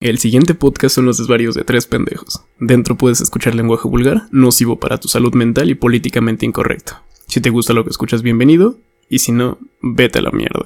El siguiente podcast son los desvarios de tres pendejos. Dentro puedes escuchar lenguaje vulgar, nocivo para tu salud mental y políticamente incorrecto. Si te gusta lo que escuchas, bienvenido. Y si no, vete a la mierda.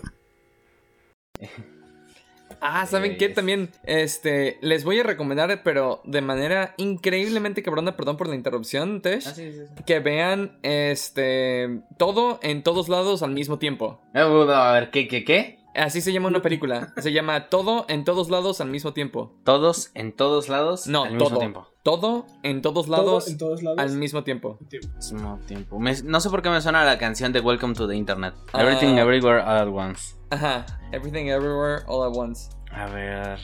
Ah, ¿saben qué? También, este, les voy a recomendar, pero de manera increíblemente cabrona, perdón por la interrupción, Tesh, Ah, sí, sí, sí. que vean, este, todo en todos lados al mismo tiempo. Eh, A ver, ¿qué, qué, qué? Así se llama una película. Se llama Todo en todos lados al mismo tiempo. Todos en todos lados No, al todo. mismo tiempo. Todo en todos Todo lados en todos lados. al mismo tiempo. Mismo tiempo. Me- no sé por qué me suena la canción de Welcome to the Internet. Ah. Everything Everywhere All at Once. Ajá. Everything Everywhere All at Once. A ver,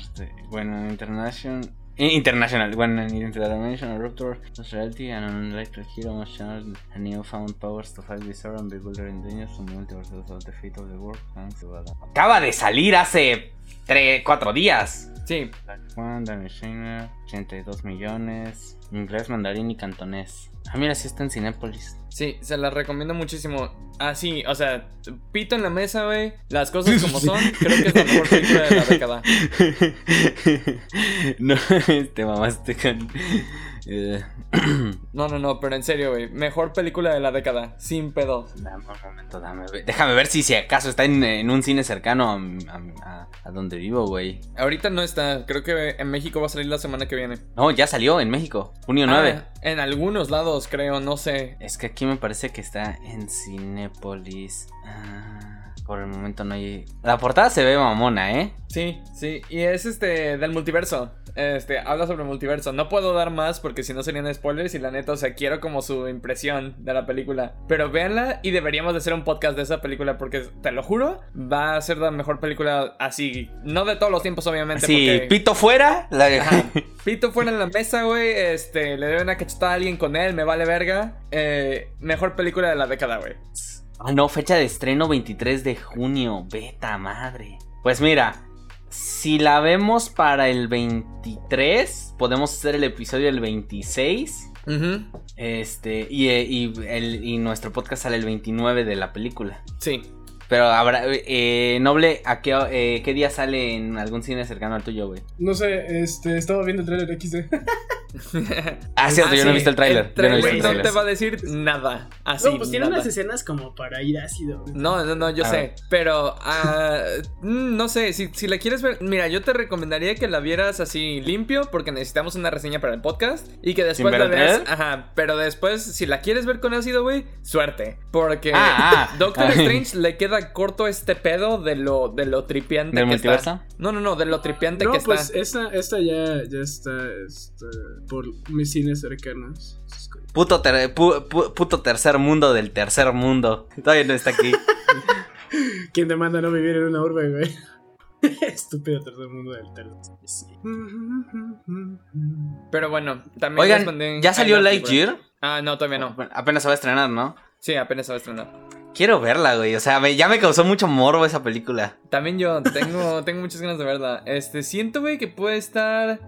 bueno, International. I- International, when an interdimensional rupture was reality and an electric hero must channel a newfound powers to fight bizarre and bewildering dangers from the multiverse of the fate of the world. To. Acaba de salir hace 3, 4 días. Sí. Swan, Danny Shiner, 82 millones. Inglés, mandarín y cantonés. Ah, mira, sí está en Cinépolis. Sí, se la recomiendo muchísimo. Ah, sí, o sea, pito en la mesa, güey. Las cosas como son. Creo que es la mejor película de la década. no, te mamaste con. Eh, No, no, no, pero en serio, güey. Mejor película de la década. Sin pedo. dame un momento, dame. Déjame ver si, si acaso está en, en un cine cercano a, a- a- a donde vivo, güey. Ahorita no está. Creo que en México va a salir la semana que viene. No, ya salió en México, junio 9. Ah, en algunos lados, creo, no sé. Es que aquí me parece que está en Cinépolis. Ah, por el momento no hay. La portada se ve mamona, ¿eh? Sí, sí. Y es este del multiverso. Este, habla sobre el multiverso. No puedo dar más porque si no serían spoilers. Y la neta, o sea, quiero como su impresión de la película. Pero véanla y deberíamos de hacer un podcast de esa película porque, te lo juro, va a ser la mejor película así. No de todos los tiempos, obviamente. Sí, porque... pito fuera. la- Ajá. Pito fuera en la mesa, güey. Este, le deben una cachetada a alguien con él, me vale verga. Eh, mejor película de la década, güey. Ah, no, fecha de estreno 23 de junio. Beta madre. Pues mira, si la vemos para el 23, podemos hacer el episodio el 26. Ujú, Este, y, eh, y, el- y nuestro podcast sale el 29 de la película. Sí. Pero habrá, eh, Noble, ¿a qué, eh, qué día sale en algún cine cercano al tuyo, güey? No sé, este, estaba viendo el trailer XD. Ah, cierto, Ah, yo no he sí, visto el tráiler. Yo no he visto el no tráiler. te va a decir nada. Así. no, pues tiene nada. unas escenas como para ir ácido. güey. No, no, no, yo A sé. ver. Pero, ah, mm, no sé, si, si la quieres ver, mira, yo te recomendaría que la vieras así limpio, porque necesitamos una reseña para el podcast. Y que después la veas. Ajá, pero después, si la quieres ver con ácido, güey, suerte. Porque Ah, ah. Doctor. Strange le queda corto este pedo de lo, de lo tripiante ¿Del que multiverso? está. No, no, no, de lo tripiante No, que pues está. esta, esta ya, ya está, está por mis cines cercanos. Puto, ter- pu- pu- puto tercer mundo del tercer mundo. Todavía no está aquí. ¿Quién te manda a no vivir en una urbe, güey? Estúpido tercer mundo del tercer. Sí. Pero bueno, también Oigan, ¿ya salió. Lightyear? Ah, no, todavía no. Bueno, apenas se va a estrenar, ¿no? Sí, apenas se va a estrenar. Quiero verla, güey. O sea, me- ya me causó mucho morbo esa película. También yo tengo, tengo muchas ganas de verla. Este, siento, güey, que puede estar.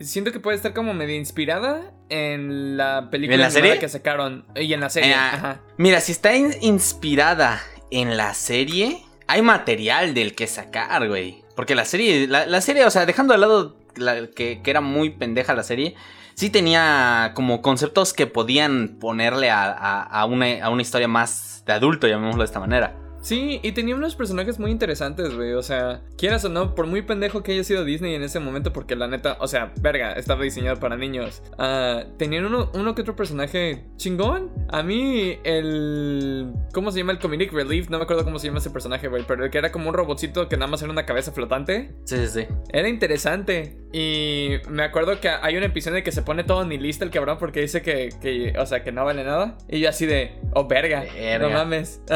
siento que puede estar como medio inspirada en la película ¿En la serie? que sacaron. Y en la serie. Eh, Ajá. Mira, si está in- inspirada en la serie, hay material del que sacar, güey. Porque la serie, la, la serie, o sea, dejando de lado la- que, que era muy pendeja la serie, sí tenía como conceptos que podían ponerle a, a- una, a una historia más de adulto, llamémoslo de esta manera. Sí, y tenía unos personajes muy interesantes, güey. O sea, quieras o no, por muy pendejo que haya sido Disney en ese momento, porque la neta, o sea, verga, estaba diseñado para niños. ah, tenían uno, uno que otro personaje chingón. A mí, el. ¿Cómo se llama? El Comedic Relief. No me acuerdo cómo se llama ese personaje, güey. Pero el que era como un robotcito que nada más era una cabeza flotante. Sí, sí, sí. Era interesante. Y me acuerdo que hay un episodio en que se pone todo nihilista el cabrón porque dice que, que, o sea, que no vale nada. Y yo así de, oh, verga. Verga. No mames.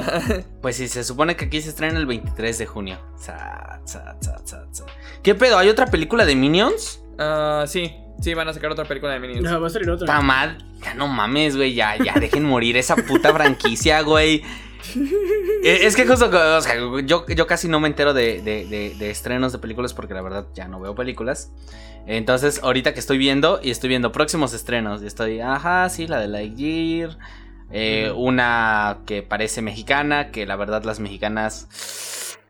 Pues sí, se supone que aquí se estrena el 23 de junio. Sa, sa, sa, sa, sa. ¿Qué pedo? ¿Hay otra película de Minions? Ah, sí, sí, van a sacar otra película de Minions. No, va a salir otra. Está mal. Ya no mames, güey. Ya, ya dejen morir esa puta franquicia, güey. Eh, Es que justo, o sea, yo, yo casi no me entero de, de- de- de estrenos de películas porque la verdad ya no veo películas. Entonces, ahorita que estoy viendo y estoy viendo próximos estrenos, y estoy, ajá, sí, la de Lightyear. Eh, Una que parece mexicana, que la verdad las mexicanas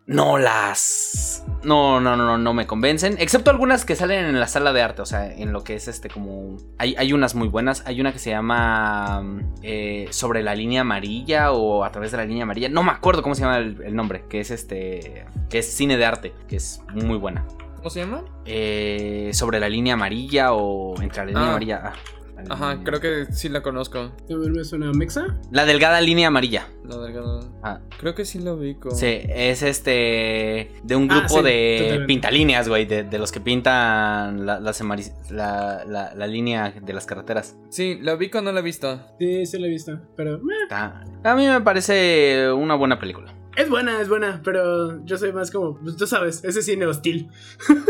no las. No, no, no, no me convencen. Excepto algunas que salen en la sala de arte. O sea, en lo que es este como. Hay, hay unas muy buenas. Hay una que se llama. eh, sobre la línea amarilla o a través de la línea amarilla. No me acuerdo cómo se llama el, el nombre. Que es este. Que es cine de arte. Que es muy buena. ¿Cómo se llama? Eh, sobre la línea amarilla o entre la línea Ah. amarilla. ah, Ajá, creo que sí la conozco. A ver, ¿me suena Mexa? La delgada línea amarilla. La delgada. Ah, Creo que sí la ubico. Sí, es este. De un Ah, grupo sí, de totalmente. pintalíneas, güey. De, de los que pintan la, las la, la- la línea de las carreteras. Sí, la ubico, no la he visto. Sí, sí la he visto. Pero A mí me parece una buena película. Es buena, es buena. Pero yo soy más como, pues tú sabes, ese cine hostil.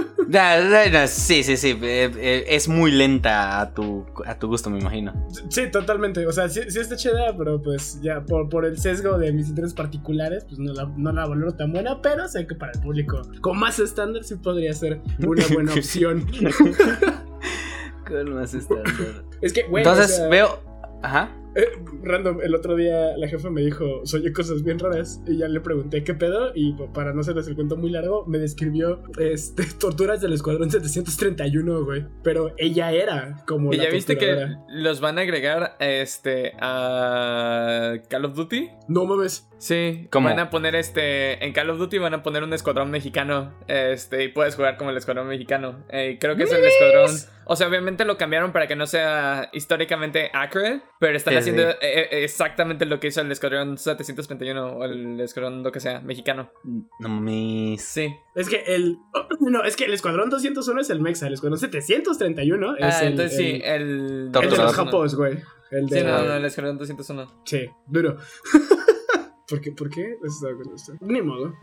Sí, sí, sí. eh, eh, Es muy lenta a tu, a tu gusto, me imagino. Sí, totalmente. O sea, sí, sí está chida, pero pues ya por, por el sesgo de mis intereses particulares, pues no la, no la valoro tan buena. Pero sé que para el público con más estándar sí podría ser una buena opción. ¿Cuál más estándar? es que, güey. Entonces o sea, veo. Ajá. Eh, random, el otro día la jefa me dijo, soy cosas bien raras. Y ya le pregunté qué pedo. Y para no hacerles el cuento muy largo, me describió este, torturas del Escuadrón 731, güey. Pero ella era como. ¿Y la ya viste que los van a agregar este a Call of Duty? No mames. Sí, ¿Cómo? van a poner este en Call of Duty van a poner un escuadrón mexicano, este y puedes jugar como el escuadrón mexicano. Eh, creo que es el escuadrón, o sea, obviamente lo cambiaron para que no sea históricamente accurate, pero están Sí, haciendo eh, eh, exactamente lo que hizo el escuadrón 731 o el escuadrón lo que sea mexicano. No mames. Sí. Es que el. No, es que el Escuadrón 201 es el Mexa. El Escuadrón 731 es Ah, el. entonces sí, el- el El de los japos, güey. El de. Sí, no, no, el escuadrón 201. Sí, duro. ¿Por qué? ¿Por qué? Con esto. Ni modo.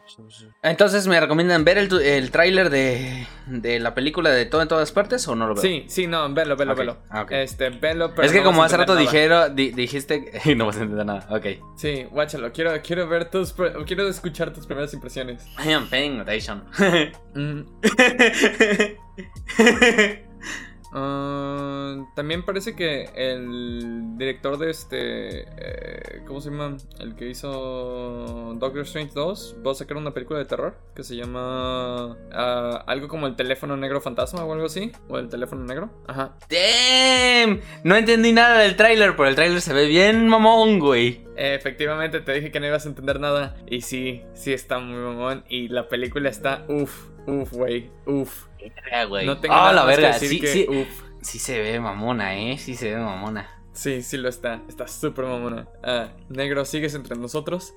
Entonces, ¿me recomiendan ver el, tu- el tráiler de, de la película de todo en todas partes o no lo veo? Sí, sí, no, velo, velo, Ok, velo. ah. Este, velo, pero es que no como hace rato dijeron, di- dijiste y no vas a entender nada. Ok. Sí, guáchalo. Quiero, quiero ver tus. Quiero escuchar tus primeras impresiones. I am paying attention. Mm, ah, también parece que el director de este. eh, ¿Cómo se llama? El que hizo Doctor Strange 2 va a sacar una película de terror que se llama. ah, algo como el teléfono negro fantasma o algo así. O el teléfono negro. Ajá. Damn. No entendí nada del tráiler, pero el tráiler se ve bien mamón, güey. Efectivamente, te dije que no ibas a entender nada. Y sí, sí está muy mamón. Y la película está. Uff, uff, güey. Uff. No tengo Ah, nada la más que verga. decir Sí, que sí, uff. sí se ve mamona, eh. Sí se ve mamona. Sí, sí lo está. Está súper mamona. Ah, negro, ¿sigues entre nosotros?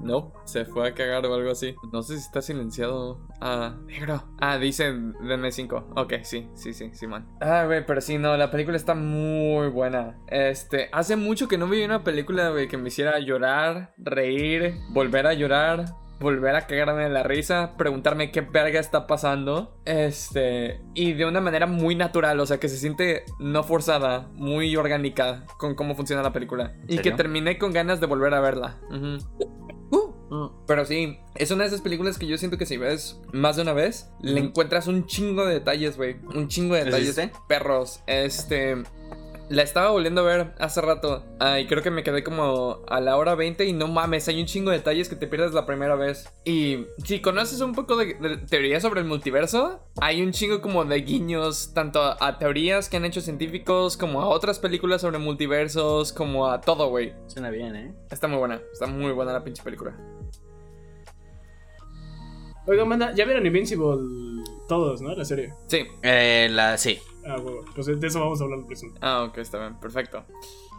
No, se fue a cagar o algo así. No sé si está silenciado. Ah, negro. Ah, dice denme 5. Ok, sí, sí, sí, sí, man. Ah, güey, pero sí, no, la película está muy buena. Este, hace mucho que no vi una película, güey, que me hiciera llorar, reír, volver a llorar. Volver a cagarme de la risa, preguntarme qué verga está pasando. Este, y de una manera muy natural, o sea, que se siente no forzada, muy orgánica con cómo funciona la película. Y que terminé con ganas de volver a verla. Ujú. Uh, Pero sí, es una de esas películas que yo siento que si ves más de una vez, le encuentras un chingo de detalles, güey. Un chingo de ¿Les detalles. Perros. Este. La estaba volviendo a ver hace rato. ah, y creo que me quedé como a la hora 20 y no mames, hay un chingo de detalles que te pierdes la primera vez. Y si conoces un poco de, de teoría sobre el multiverso, hay un chingo como de guiños, tanto a, a teorías que han hecho científicos, como a otras películas sobre multiversos, como a todo, güey. Suena bien, eh. Está muy buena, está muy buena la pinche película. Oiga, manda, ya vieron Invincible todos, ¿no? La serie. Sí, Eh, la, sí. Ah, bueno, pues de eso vamos a hablar próximo. Ah, ok, está bien, perfecto.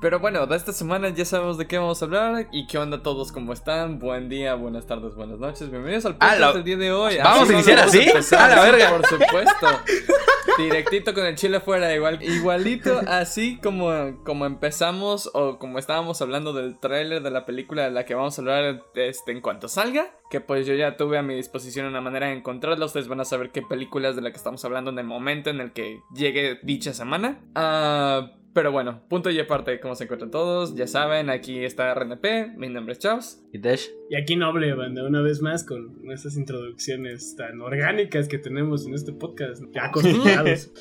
Pero bueno, de esta semana ya sabemos de qué vamos a hablar y qué onda todos, cómo están. Buen día, buenas tardes, buenas noches. Bienvenidos al podcast la- del día de hoy. ¿Vamos a iniciar así? empezar, A la verga. Por supuesto. Directito con el chile fuera, igual, igualito así como, como empezamos o como estábamos hablando del tráiler de la película de la que vamos a hablar este, en cuanto salga. Que pues yo ya tuve a mi disposición una manera de encontrarla. Ustedes van a saber qué películas de la que estamos hablando en el momento en el que llegue dicha semana. Ah... Pero bueno, punto y aparte, ¿cómo se encuentran todos? Ya saben, aquí está RNP, mi nombre es Chaos. ¿Y Dash? Y aquí Noble, banda, una vez más con estas introducciones tan orgánicas que tenemos en este podcast. Ya acostumbrados.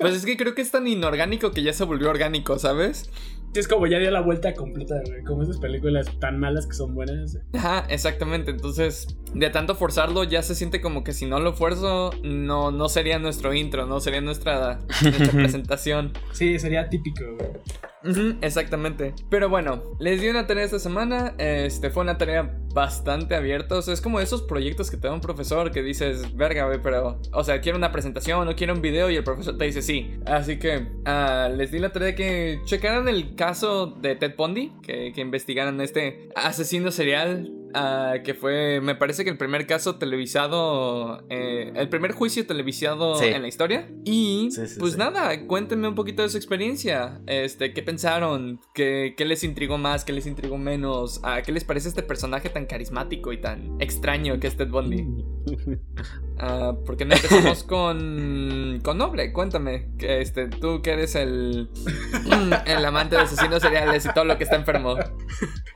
Pues es que creo que es tan inorgánico que ya se volvió orgánico, ¿sabes? Sí, es como ya dio la vuelta completa, güey. Como esas películas tan malas que son buenas. Ajá, exactamente. Entonces, de tanto forzarlo, ya se siente como que si no lo fuerzo, no, no sería nuestro intro, no sería nuestra, nuestra presentación. Sí, sería típico, güey. Ujú, exactamente. Pero bueno, les di una tarea esta semana. Este fue una tarea bastante abierta. O sea, es como esos proyectos que te da un profesor que dices, verga, pero, o sea, quiero una presentación o quiero un video y el profesor te dice sí. Así que ah, les di la tarea que checaran el caso de Ted Bundy, que investigaran este asesino serial. Ah, que fue, me parece que el primer caso televisado, eh, el primer juicio televisado Sí. en la historia. Y Sí, sí, pues sí. nada, cuéntenme un poquito de su experiencia. Este, ¿qué pensaron? ¿Qué, qué les intrigó más? ¿Qué les intrigó menos? Ah, ¿Qué les parece este personaje tan carismático y tan extraño que es Ted Bundy? Ah, ¿Por qué no empezamos con. con Noble? Cuéntame. Que este, tú que eres el. el amante de asesinos seriales y todo lo que está enfermo.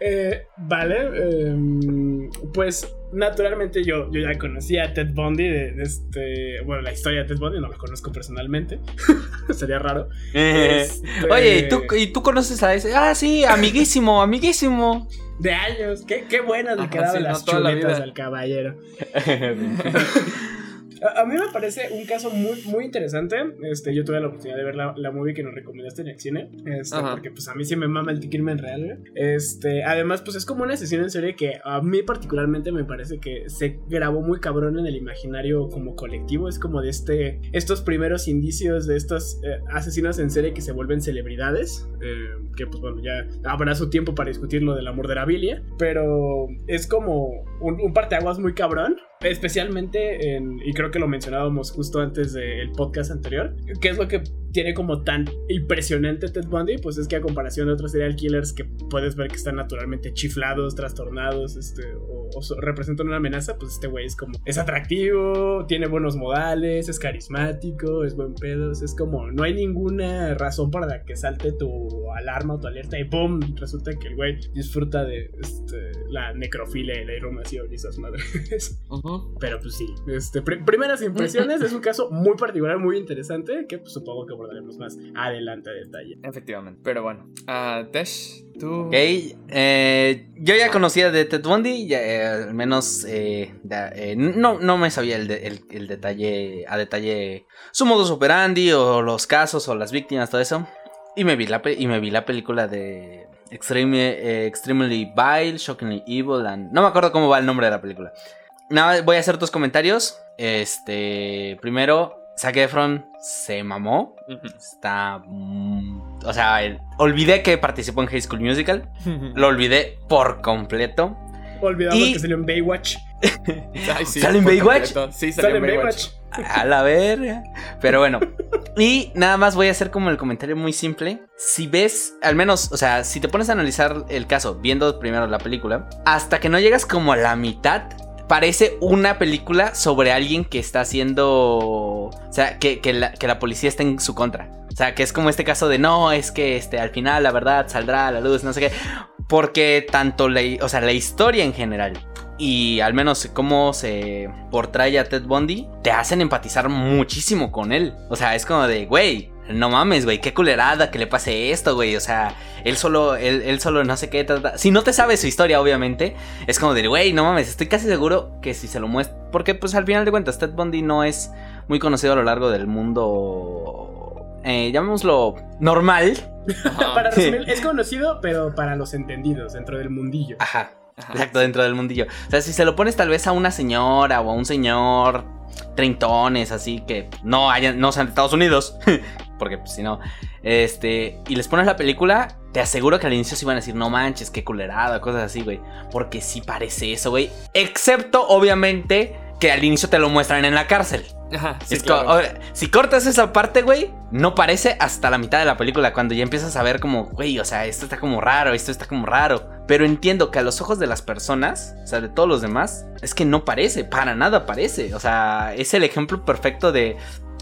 Eh, vale, em, pues naturalmente yo, yo ya conocía a Ted Bundy de, de este, bueno, la historia de Ted Bundy no la conozco personalmente, sería raro. Este, Oye, ¿y tú, ¿y tú conoces a ese? Ah, sí, amiguísimo, amiguísimo. De años, qué, qué buenas le quedaban sí, las chuletas al caballero. A, a mí me parece un caso muy, muy interesante. Este, yo tuve la oportunidad de ver la, la movie que nos recomendaste en el cine. Este, porque pues a mí sí me mama el crimen real. Este, además, pues es como una sesión en serie que a mí particularmente me parece que se grabó muy cabrón en el imaginario como colectivo. Es como de este, estos primeros indicios de estos eh, asesinos en serie que se vuelven celebridades. eh, que pues bueno, ya habrá su tiempo para discutir lo del amor de la Biblia. Pero es como un, un parteaguas muy cabrón. Especialmente en, y creo que lo mencionábamos justo antes del podcast anterior, ¿qué es lo que tiene como tan impresionante Ted Bundy? Pues es que a comparación de otros serial killers que puedes ver que están naturalmente chiflados, trastornados, este, o, representan una amenaza, pues este güey es como, es atractivo, tiene buenos modales, es carismático, es buen pedo, es como, no hay ninguna razón para la que salte tu alarma o tu alerta y ¡pum! Resulta que el güey disfruta de este, la necrofilia y la irrumación y esas madres. Ujú. Pero pues sí, este, pri- primeras impresiones es un caso muy particular, muy interesante, que pues supongo que abordaremos más adelante a detalle. Efectivamente. Pero bueno. Ah, Tesh, tú. Ok, eh, yo ya conocía de Ted Bundy, ya, eh, al menos eh, da- eh, no, no me sabía el, de- el- el detalle, a detalle su modus operandi o los casos o las víctimas, todo eso. Y me vi la, pe- y me vi la película de Extreme, eh, Extremely Vile, Shockingly Evil, and... no me acuerdo cómo va el nombre de la película. Nada, voy a hacer tus comentarios. Este, primero, Zac Efron se mamó. Está. mm, o sea, el- olvidé que participó en High School Musical. Lo olvidé por completo. Olvidamos Y- que salió en Baywatch. Ay, sí, ¿Sale en Baywatch? completo. Sí, sale, Sale en Baywatch. A la verga. Pero bueno. Y nada más voy a hacer como el comentario muy simple. Si ves, al menos, o sea, si te pones a analizar el caso viendo primero la película, hasta que no llegas como a la mitad, parece una película sobre alguien que está haciendo. O sea, que, que la, que la policía está en su contra. O sea, que es como este caso de no, es que este, al final la verdad saldrá a la luz, no sé qué. Porque tanto la, o sea, la historia en general y al menos cómo se portrae a Ted Bundy, te hacen empatizar muchísimo con él. O sea, es como de, güey, no mames, güey, qué culerada que le pase esto, güey. O sea, él solo, él, él solo no sé qué. ta, ta. Si no te sabes su historia, obviamente, es como de, güey, no mames, estoy casi seguro que si se lo muestra. Porque, pues al final de cuentas, Ted Bundy no es muy conocido a lo largo del mundo. Eh, llamémoslo normal. Para resumir, es conocido, pero para los entendidos dentro del mundillo. Ajá. Ajá. Exacto, dentro del mundillo. O sea, si se lo pones tal vez a una señora o a un señor treintones, así que no hayan, no sean de Estados Unidos, porque pues, si no, este, y les pones la película, te aseguro que al inicio se iban a decir, no manches, qué culerada, cosas así, güey. Porque sí parece eso, güey. Excepto, obviamente, que al inicio te lo muestran en la cárcel. Ajá, sí, co- si cortas esa parte, güey, no parece hasta la mitad de la película, cuando ya empiezas a ver como, güey, o sea, esto está como raro, esto está como raro. Pero entiendo que a los ojos de las personas, o sea, de todos los demás, es que no parece, para nada parece. O sea, es el ejemplo perfecto de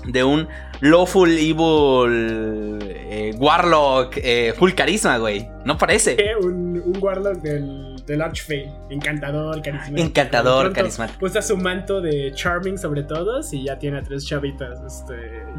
de un lawful evil eh, warlock eh, full carisma, güey. No parece. Un, un warlock del, del Archfey. Encantador, carismático. Encantador, pronto carismático. Usa su manto de charming sobre todos y ya tiene a tres chavitas este,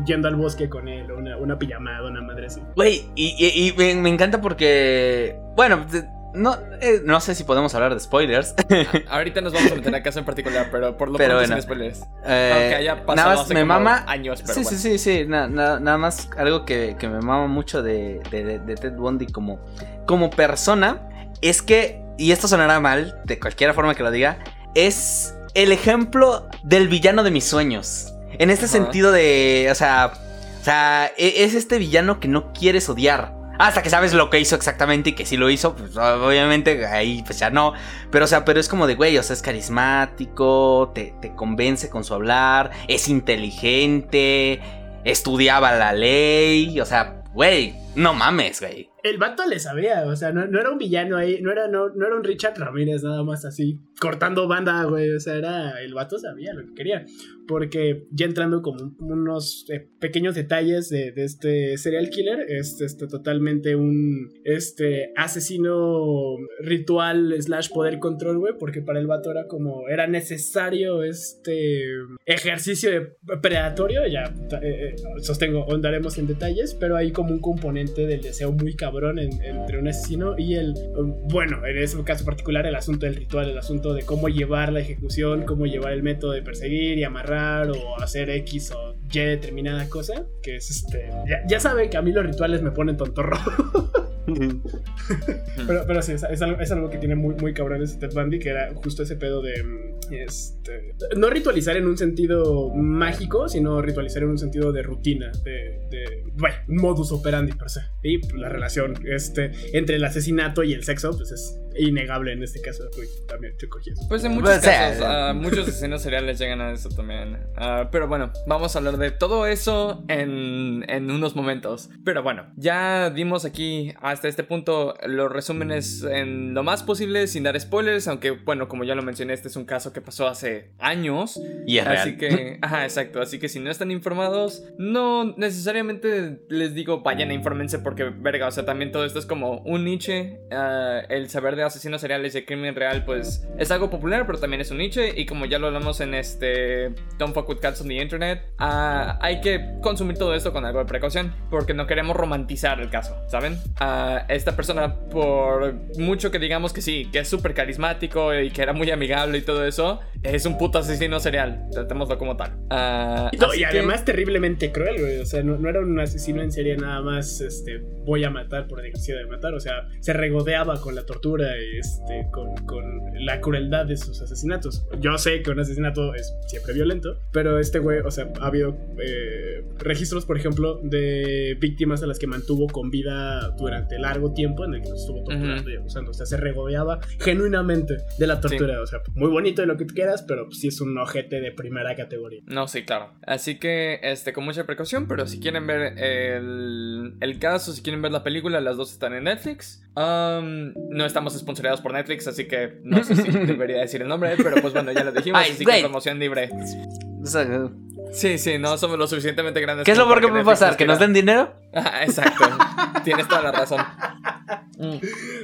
yendo al bosque con él. Una, una pijamada, una madre así. Güey, y, y- y me, me encanta porque. Bueno, no, eh, no sé si podemos hablar de spoilers. Ahorita nos vamos a meter a caso en particular, pero por lo Pero pronto bueno. sin spoilers. Eh, Aunque haya pasado nada más hace me como mama. años, pero sí, bueno. sí, sí, sí. na- na- nada más algo que, que me mama mucho de, de- de- Ted Bundy como, como persona es que, y esto sonará mal, de cualquier forma que lo diga, es el ejemplo del villano de mis sueños. En este sentido de, o sea, o sea, e- es este villano que no quieres odiar. Hasta que sabes lo que hizo exactamente y que si lo hizo, pues obviamente ahí pues ya no. Pero o sea, pero es como de, güey, o sea, es carismático, te, te convence con su hablar, es inteligente, estudiaba la ley, o sea, güey, no mames, güey. El vato le sabía, o sea, no, era un villano ahí, no era, no, no era un Richard Ramírez nada más así, cortando banda, güey, o sea, era, el vato sabía lo que quería, porque ya entrando como unos eh, pequeños detalles de, este serial killer, es este, totalmente un, este, asesino ritual slash poder control, güey, porque para el vato era como, era necesario este ejercicio de predatorio, ya eh, eh, sostengo, ahondaremos en detalles, pero hay como un componente del deseo muy cabrón en- entre un asesino y el, bueno, en ese caso particular, el asunto del ritual, el asunto de cómo llevar la ejecución, cómo llevar el método de perseguir y amarrar o hacer X o Y determinada cosa, que es este, ya, ya saben que a mí los rituales me ponen tontorro. Pero, pero sí, es, es algo, es algo que tiene muy, muy cabrón ese Ted Bundy, que era justo ese pedo de. mm, Este, no ritualizar en un sentido mágico, sino ritualizar en un sentido de rutina, de. de bueno, modus operandi per se. Y pues, la relación este, entre el asesinato y el sexo, pues es innegable en este caso. Uy, también te cogí eso. Pues en muchos O sea, casos, ah, muchos asesinos seriales llegan a eso también. Ah, pero bueno, vamos a hablar de todo eso en, en unos momentos. Pero bueno, ya dimos aquí hasta este punto los resúmenes en lo más posible sin dar spoilers, aunque bueno, como ya lo mencioné, este es un caso que pasó hace años. Y es Así real. que, ajá, exacto. Así que si no están informados, no necesariamente les digo vayan e infórmense porque, verga, o sea, también todo esto es como un niche. ah, el saber de asesinos seriales y de crimen real, pues es algo popular, pero también es un niche. Y como ya lo hablamos en este Don't Fuck with Cats on the Internet, ah, hay que consumir todo esto con algo de precaución porque no queremos romantizar el caso, ¿saben? Esta persona, por mucho que digamos que sí, que es súper carismático y que era muy amigable y todo eso, es un puto asesino serial. Tratémoslo como tal. Ah, No, y que- además terriblemente cruel, güey. O sea, no, no era un asesino en serie nada más, este, voy a matar por necesidad de matar. O sea, se regodeaba con la tortura y este, con, con la crueldad de sus asesinatos. Yo sé que un asesinato es siempre violento, pero este güey, o sea, ha habido eh, registros, por ejemplo, de víctimas a las que mantuvo con vida durante largo tiempo en el que los estuvo torturando y abusando. O sea, se regodeaba genuinamente de la tortura. O sea, muy bonito y lo que tú quieras, pero sí es un ojete de primera categoría. No, sí, claro. Así que, este, con mucha precaución, pero si quieren ver el, el caso, si quieren ver la película, las dos están en Netflix. Um, no estamos sponsorizados por Netflix, así que no sé si debería decir el nombre, pero pues bueno, ya lo dijimos, Ay, así güey. que promoción libre. Sí, sí, no somos lo suficientemente grandes. ¿Qué es lo peor que puede pasar? ¿Que nos den dinero? Ajá, exacto. Tienes toda la razón. Mm.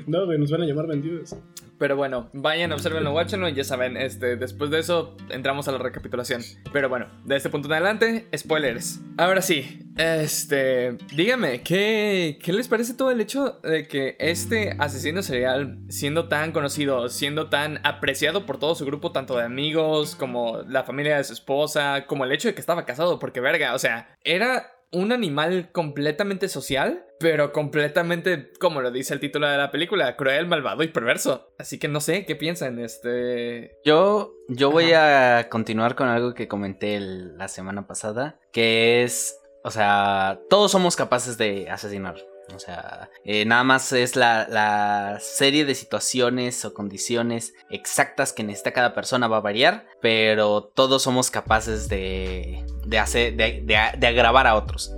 No, güey, nos van a llamar vendidos. Pero bueno, vayan, observenlo, watchenlo y ya saben, este, después de eso entramos a la recapitulación. Pero bueno, de este punto en adelante, spoilers. Ahora sí, este, dígame, ¿qué, ¿qué les parece todo el hecho de que este asesino serial, siendo tan conocido, siendo tan apreciado por todo su grupo, tanto de amigos como la familia de su esposa, como el hecho de que estaba casado, porque verga, o sea, era un animal completamente social, pero completamente, como lo dice el título de la película, cruel, malvado y perverso. Así que no sé, ¿qué piensan? Este... Yo, yo voy a continuar con algo que comenté el- la semana pasada, que es, o sea, todos somos capaces de asesinar. O sea, eh, nada más es la, la serie de situaciones o condiciones exactas que necesita cada persona va a variar, pero todos somos capaces de, de hacer, de, de- de agravar a otros.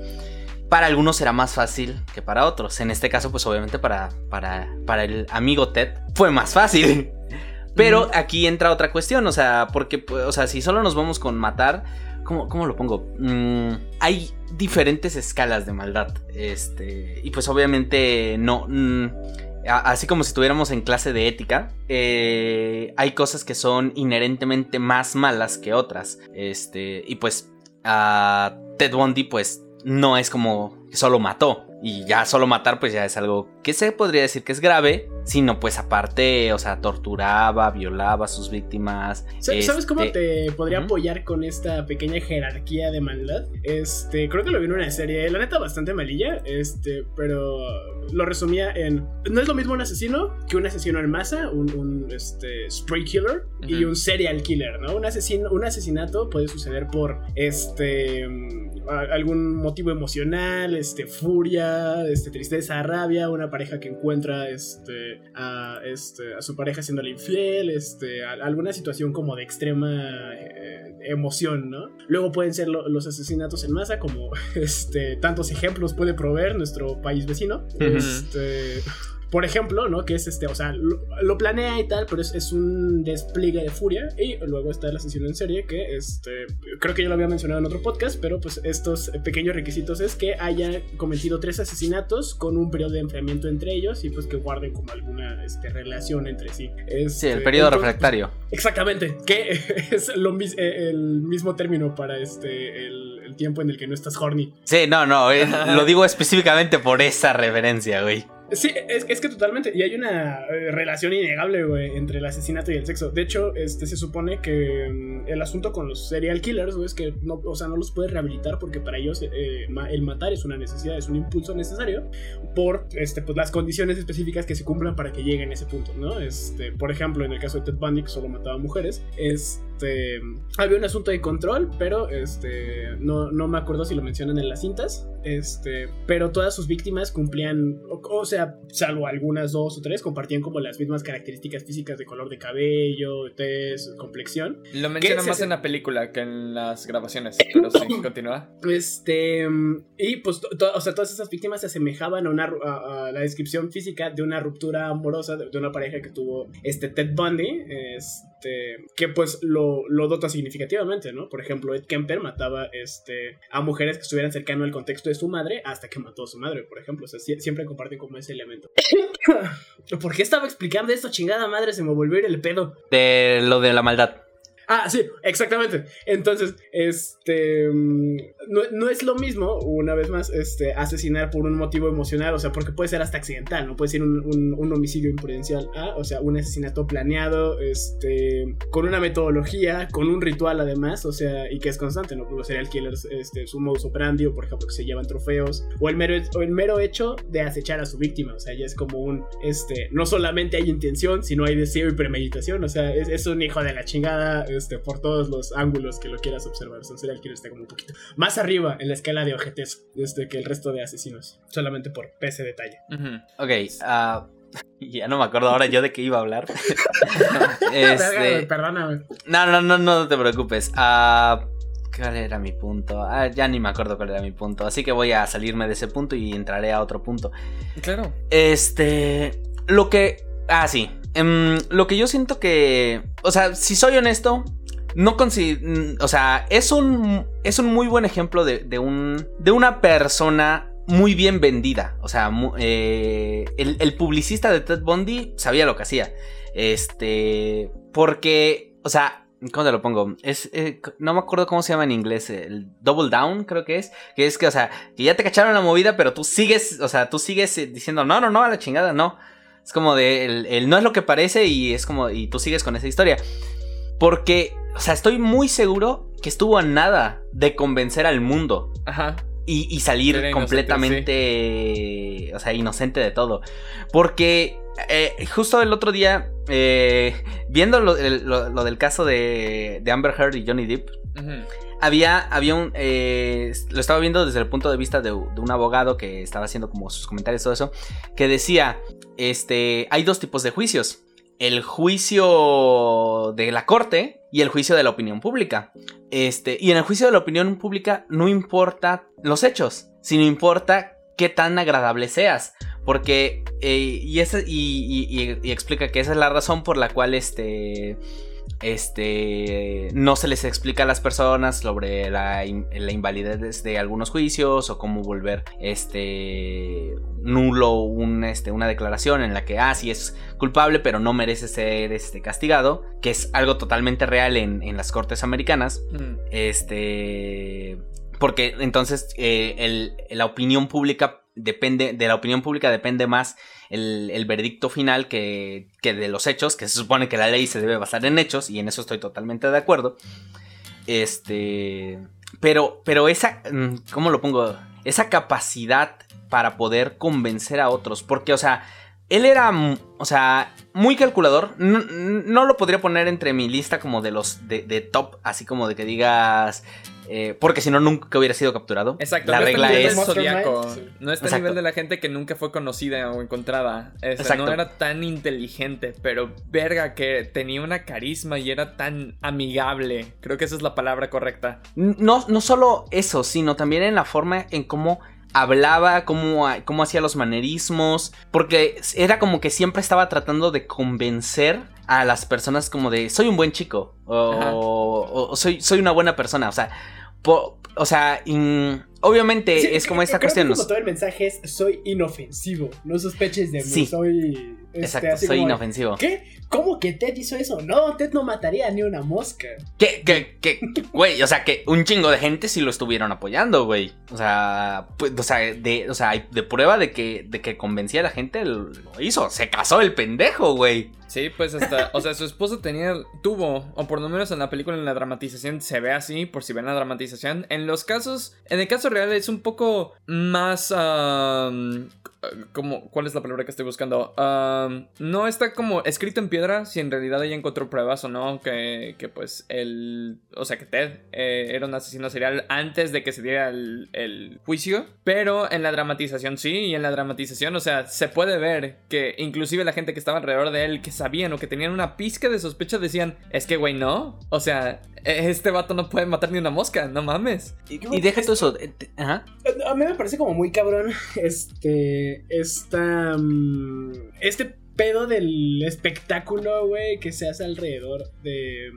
Para algunos será más fácil que para otros. En este caso, pues obviamente para, para, para el amigo Ted fue más fácil. Pero aquí entra otra cuestión, o sea, porque, pues, o sea, si solo nos vamos con matar, ¿Cómo, cómo lo pongo? Mm, hay diferentes escalas de maldad. Este. Y pues obviamente no. mm, así como si estuviéramos en clase de ética, eh, hay cosas que son inherentemente más malas que otras. Este. Y pues. a Ted Bundy, pues. No es como solo mató. Y ya solo matar, pues ya es algo que se podría decir que es grave. Sino pues aparte, o sea, torturaba, violaba a sus víctimas. Sa- ¿Sabes cómo este, te podría apoyar con esta pequeña jerarquía de maldad? Este, creo que lo vi en una serie, la neta bastante malilla, este, pero lo resumía en no es lo mismo un asesino que un asesino en masa, un, un, este spree killer y un serial killer, ¿no? Un asesino, un asesinato puede suceder por este mm, algún motivo emocional, este furia, este tristeza, rabia, una pareja que encuentra este a, este, a su pareja siéndole infiel, este, a- alguna situación como de extrema eh, emoción, ¿no? Luego pueden ser lo- los asesinatos en masa, como este, tantos ejemplos puede proveer nuestro país vecino. Este, por ejemplo, ¿no? Que es este, o sea, lo, lo planea y tal, pero es, es un despliegue de furia. Y luego está el asesino en serie, que este, creo que ya lo había mencionado en otro podcast, pero pues estos pequeños requisitos es que haya cometido tres asesinatos con un periodo de enfriamiento entre ellos y pues que guarden como alguna este, relación entre sí. Sí, el Este, periodo entonces, refractario. Exactamente, que es lo eh, el mismo término para este el, el tiempo en el que no estás horny. Sí, no, no, eh, lo digo específicamente por esa referencia, güey. Sí, es, es que totalmente. Y hay una eh, relación innegable, güey, entre el asesinato y el sexo. De hecho, este se supone que mm, el asunto con los serial killers, güey, es que no, o sea, no los puedes rehabilitar porque para ellos eh, el matar es una necesidad, es un impulso necesario por este, pues, las condiciones específicas que se cumplan para que lleguen a ese punto, ¿no? Este, por ejemplo, en el caso de Ted Bundy, que solo mataba mujeres, este, había un asunto de control, pero este, no, no me acuerdo si lo mencionan en las cintas, este, pero todas sus víctimas cumplían, o, o sea, salvo algunas dos o tres, compartían como las mismas características físicas de color de cabello, tez, complexión. Lo menciona se más hace? en la película que en las grabaciones. Pero sí, continúa. Este, y pues, o sea, todas esas víctimas se asemejaban a, una, ru- a, a la descripción física de una ruptura amorosa de, de una pareja que tuvo este Ted Bundy, este, que pues lo, lo dota significativamente, ¿no? Por ejemplo, Ed Kemper mataba este, a mujeres que estuvieran cercano al contexto de su madre hasta que mató a su madre, por ejemplo. O sea, sie- siempre comparten como ese elemento. ¿Por qué estaba explicando esto, chingada madre? Se me volvió a ir el pedo. De lo de la maldad. Ah, sí, exactamente. Entonces, este. No, no es lo mismo, una vez más, este, asesinar por un motivo emocional, o sea, porque puede ser hasta accidental, ¿no? Puede ser un, un- homicidio imprudencial, ah, o sea, un asesinato planeado, este, con una metodología, con un ritual además, o sea, y que es constante, ¿no? Los serial killers, este, su modus operandi, o por ejemplo, que se llevan trofeos, o el mero, el mero hecho de acechar a su víctima, o sea, ya es como un, este, no solamente hay intención, sino hay deseo y premeditación, o sea, es, es un hijo de la chingada, este, por todos los ángulos que lo quieras observar, o sea, un serial killer está como un poquito más arriba en la escala de ojetes, este, que el resto de asesinos, solamente por ese detalle. Ujú. Ok, ah, ya no me acuerdo ahora yo de qué iba a hablar. este, Perdóname. no, no, no, no te preocupes. Ah, ¿Cuál era mi punto? Ah, ya ni me acuerdo cuál era mi punto. Así que voy a salirme de ese punto y entraré a otro punto. Claro. Este. Lo que. Ah, sí. Em, lo que yo siento que. O sea, si soy honesto. No. O sea, es un. Es un muy buen ejemplo de, de un. De una persona muy bien vendida. O sea, eh, el, el publicista de Ted Bundy sabía lo que hacía. Este. Porque. O sea. ¿Cómo te lo pongo? Es, eh, no me acuerdo cómo se llama en inglés. El double down, creo que es. Que es que, o sea, que ya te cacharon la movida, pero tú sigues. O sea, tú sigues eh, diciendo, no, no, no, a la chingada, no. Es como de. El, el no es lo que parece y es como. Y tú sigues con esa historia. Porque. O sea, estoy muy seguro que estuvo a nada de convencer al mundo Ajá. y, y salir Era completamente, o sea, inocente de todo. Porque eh, justo el otro día, eh, viendo lo, el- lo- lo del caso de, de Amber Heard y Johnny Depp, había, había un, eh, lo estaba viendo desde el punto de vista de, de un abogado que estaba haciendo como sus comentarios todo eso, que decía, este, hay dos tipos de juicios. El juicio de la corte y el juicio de la opinión pública. Este, y en el juicio de la opinión pública no importa los hechos, sino importa qué tan agradable seas. Porque, eh, y, esa- y, y- explica que esa es la razón por la cual este, este, no se les explica a las personas sobre la, la invalidez de algunos juicios o cómo volver este, nulo un, este, una declaración en la que, ah, sí es culpable, pero no merece ser este, castigado, que es algo totalmente real en, en las cortes americanas. Mm. Este, porque entonces eh, el- la opinión pública depende, de la opinión pública depende más el, el veredicto final que, que de los hechos, que se supone que la ley se debe basar en hechos, y en eso estoy totalmente de acuerdo. Este, pero, pero esa, mm, ¿cómo lo pongo? Esa capacidad para poder convencer a otros, porque, o sea, él era, mm, o sea, muy calculador. No, no lo podría poner entre mi lista como de los de, de top, así como de que digas. eh, porque si no, nunca hubiera sido capturado. Exacto, La no regla está a nivel es. sí. No está a nivel de la gente que nunca fue conocida o encontrada. O sea, Exacto. no era tan inteligente, pero verga que tenía una carisma y era tan amigable. Creo que esa es la palabra correcta. No, no solo eso, sino también en la forma en cómo hablaba, cómo, cómo hacía los manerismos, porque era como que siempre estaba tratando de convencer a las personas como de soy un buen chico o, o- o soy, soy una buena persona, o sea, po- o sea, in- obviamente Sí, es como creo- esta creo que cuestión. como todo el mensaje es soy inofensivo. No sospeches de mí. Sí. Soy. Este, Exacto, soy como, inofensivo. ¿Qué? ¿Cómo que Ted hizo eso? No, Ted no mataría ni una mosca. Que, que, que, güey, o sea, que un chingo de gente sí lo estuvieron apoyando, güey. O sea, pues, o sea, de, o sea, de prueba de que, de que convencía a la gente, lo hizo. Se casó el pendejo, güey. Sí, pues hasta, o sea, su esposo tenía, tuvo, o por lo menos en la película, en la dramatización, se ve así, por si ven la dramatización. En los casos, en el caso real es un poco más, am, como, ¿cuál es la palabra que estoy buscando? Am, no está como escrito en piedra si en realidad ella encontró pruebas o no, que, que pues el, o sea, que Ted eh, era un asesino serial antes de que se diera el, el juicio. Pero en la dramatización sí, y en la dramatización, o sea, se puede ver que inclusive la gente que estaba alrededor de él, que sabían o que tenían una pizca de sospecha, decían, es que, güey, no. O sea, e- este vato no puede matar ni una mosca, no mames. Y, y deja todo eso. eh, Ajá. A mí me parece como muy cabrón este. Esta. mm, este pedo del espectáculo, güey, que se hace alrededor de.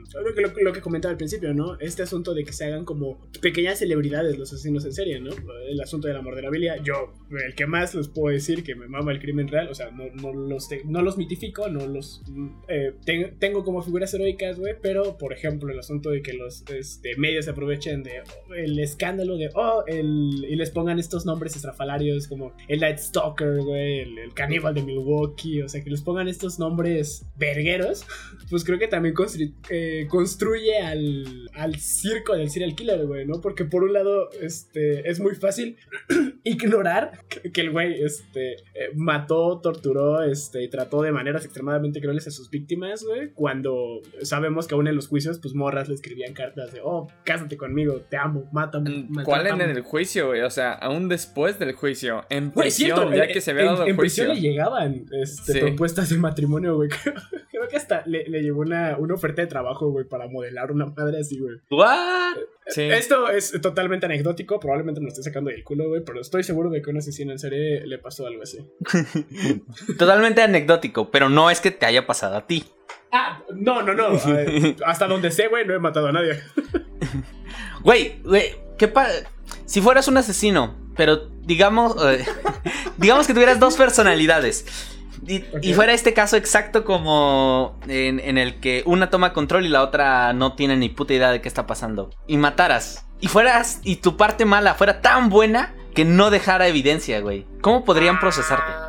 Lo que, comentaba al principio, ¿no? Este asunto de que se hagan como pequeñas celebridades los asesinos en serie, ¿no? El asunto de la morderabilia. Yo, el que más les puedo decir que me mama el crimen real, o sea, no, no, los, te- no los mitifico, no los. mm, eh, ten- tengo como figuras heroicas, güey, pero por ejemplo, el asunto de que los este, medios se aprovechen de oh, el escándalo de, oh, el, y les pongan estos nombres estrafalarios como el Night Stalker, güey, el, el caníbal de Milwaukee, o sea, que les pongan estos nombres vergueros, pues creo que también eh, construye al, al circo del serial killer, güey, ¿no? Porque por un lado, este, es muy fácil ignorar que, que el güey, este, eh, mató, torturó, este, y trató de maneras extremadamente crueles a sus víctimas, güey, cuando sabemos que aún en los juicios, pues morras le escribían cartas de, oh, cásate conmigo, te amo, mátame. ¿Cuál en maltrátame". el juicio, güey? O sea, aún después del juicio, en prisión, cierto, ya en- que se había en, dado el en prisión juicio. le llegaban este, Sí. Propuestas de matrimonio, güey. Creo, creo que hasta le, le llegó una, una oferta de trabajo, güey, para modelar una madre así, güey. What? Sí. Esto es totalmente anecdótico, probablemente me lo estoy sacando del culo, güey, pero estoy seguro de que a un asesino en serie le pasó algo así. Totalmente anecdótico, pero no es que te haya pasado a ti. Ah, no, no, no. eh, hasta donde sé, güey, no he matado a nadie. Güey, güey, ¿qué pa Si fueras un asesino, pero digamos, eh, digamos que tuvieras dos personalidades. Y, fuera este caso exacto como en, en el que una toma control y la otra no tiene ni puta idea de qué está pasando. Y mataras. Y fueras. Y tu parte mala fuera tan buena que no dejara evidencia, güey. ¿Cómo podrían procesarte?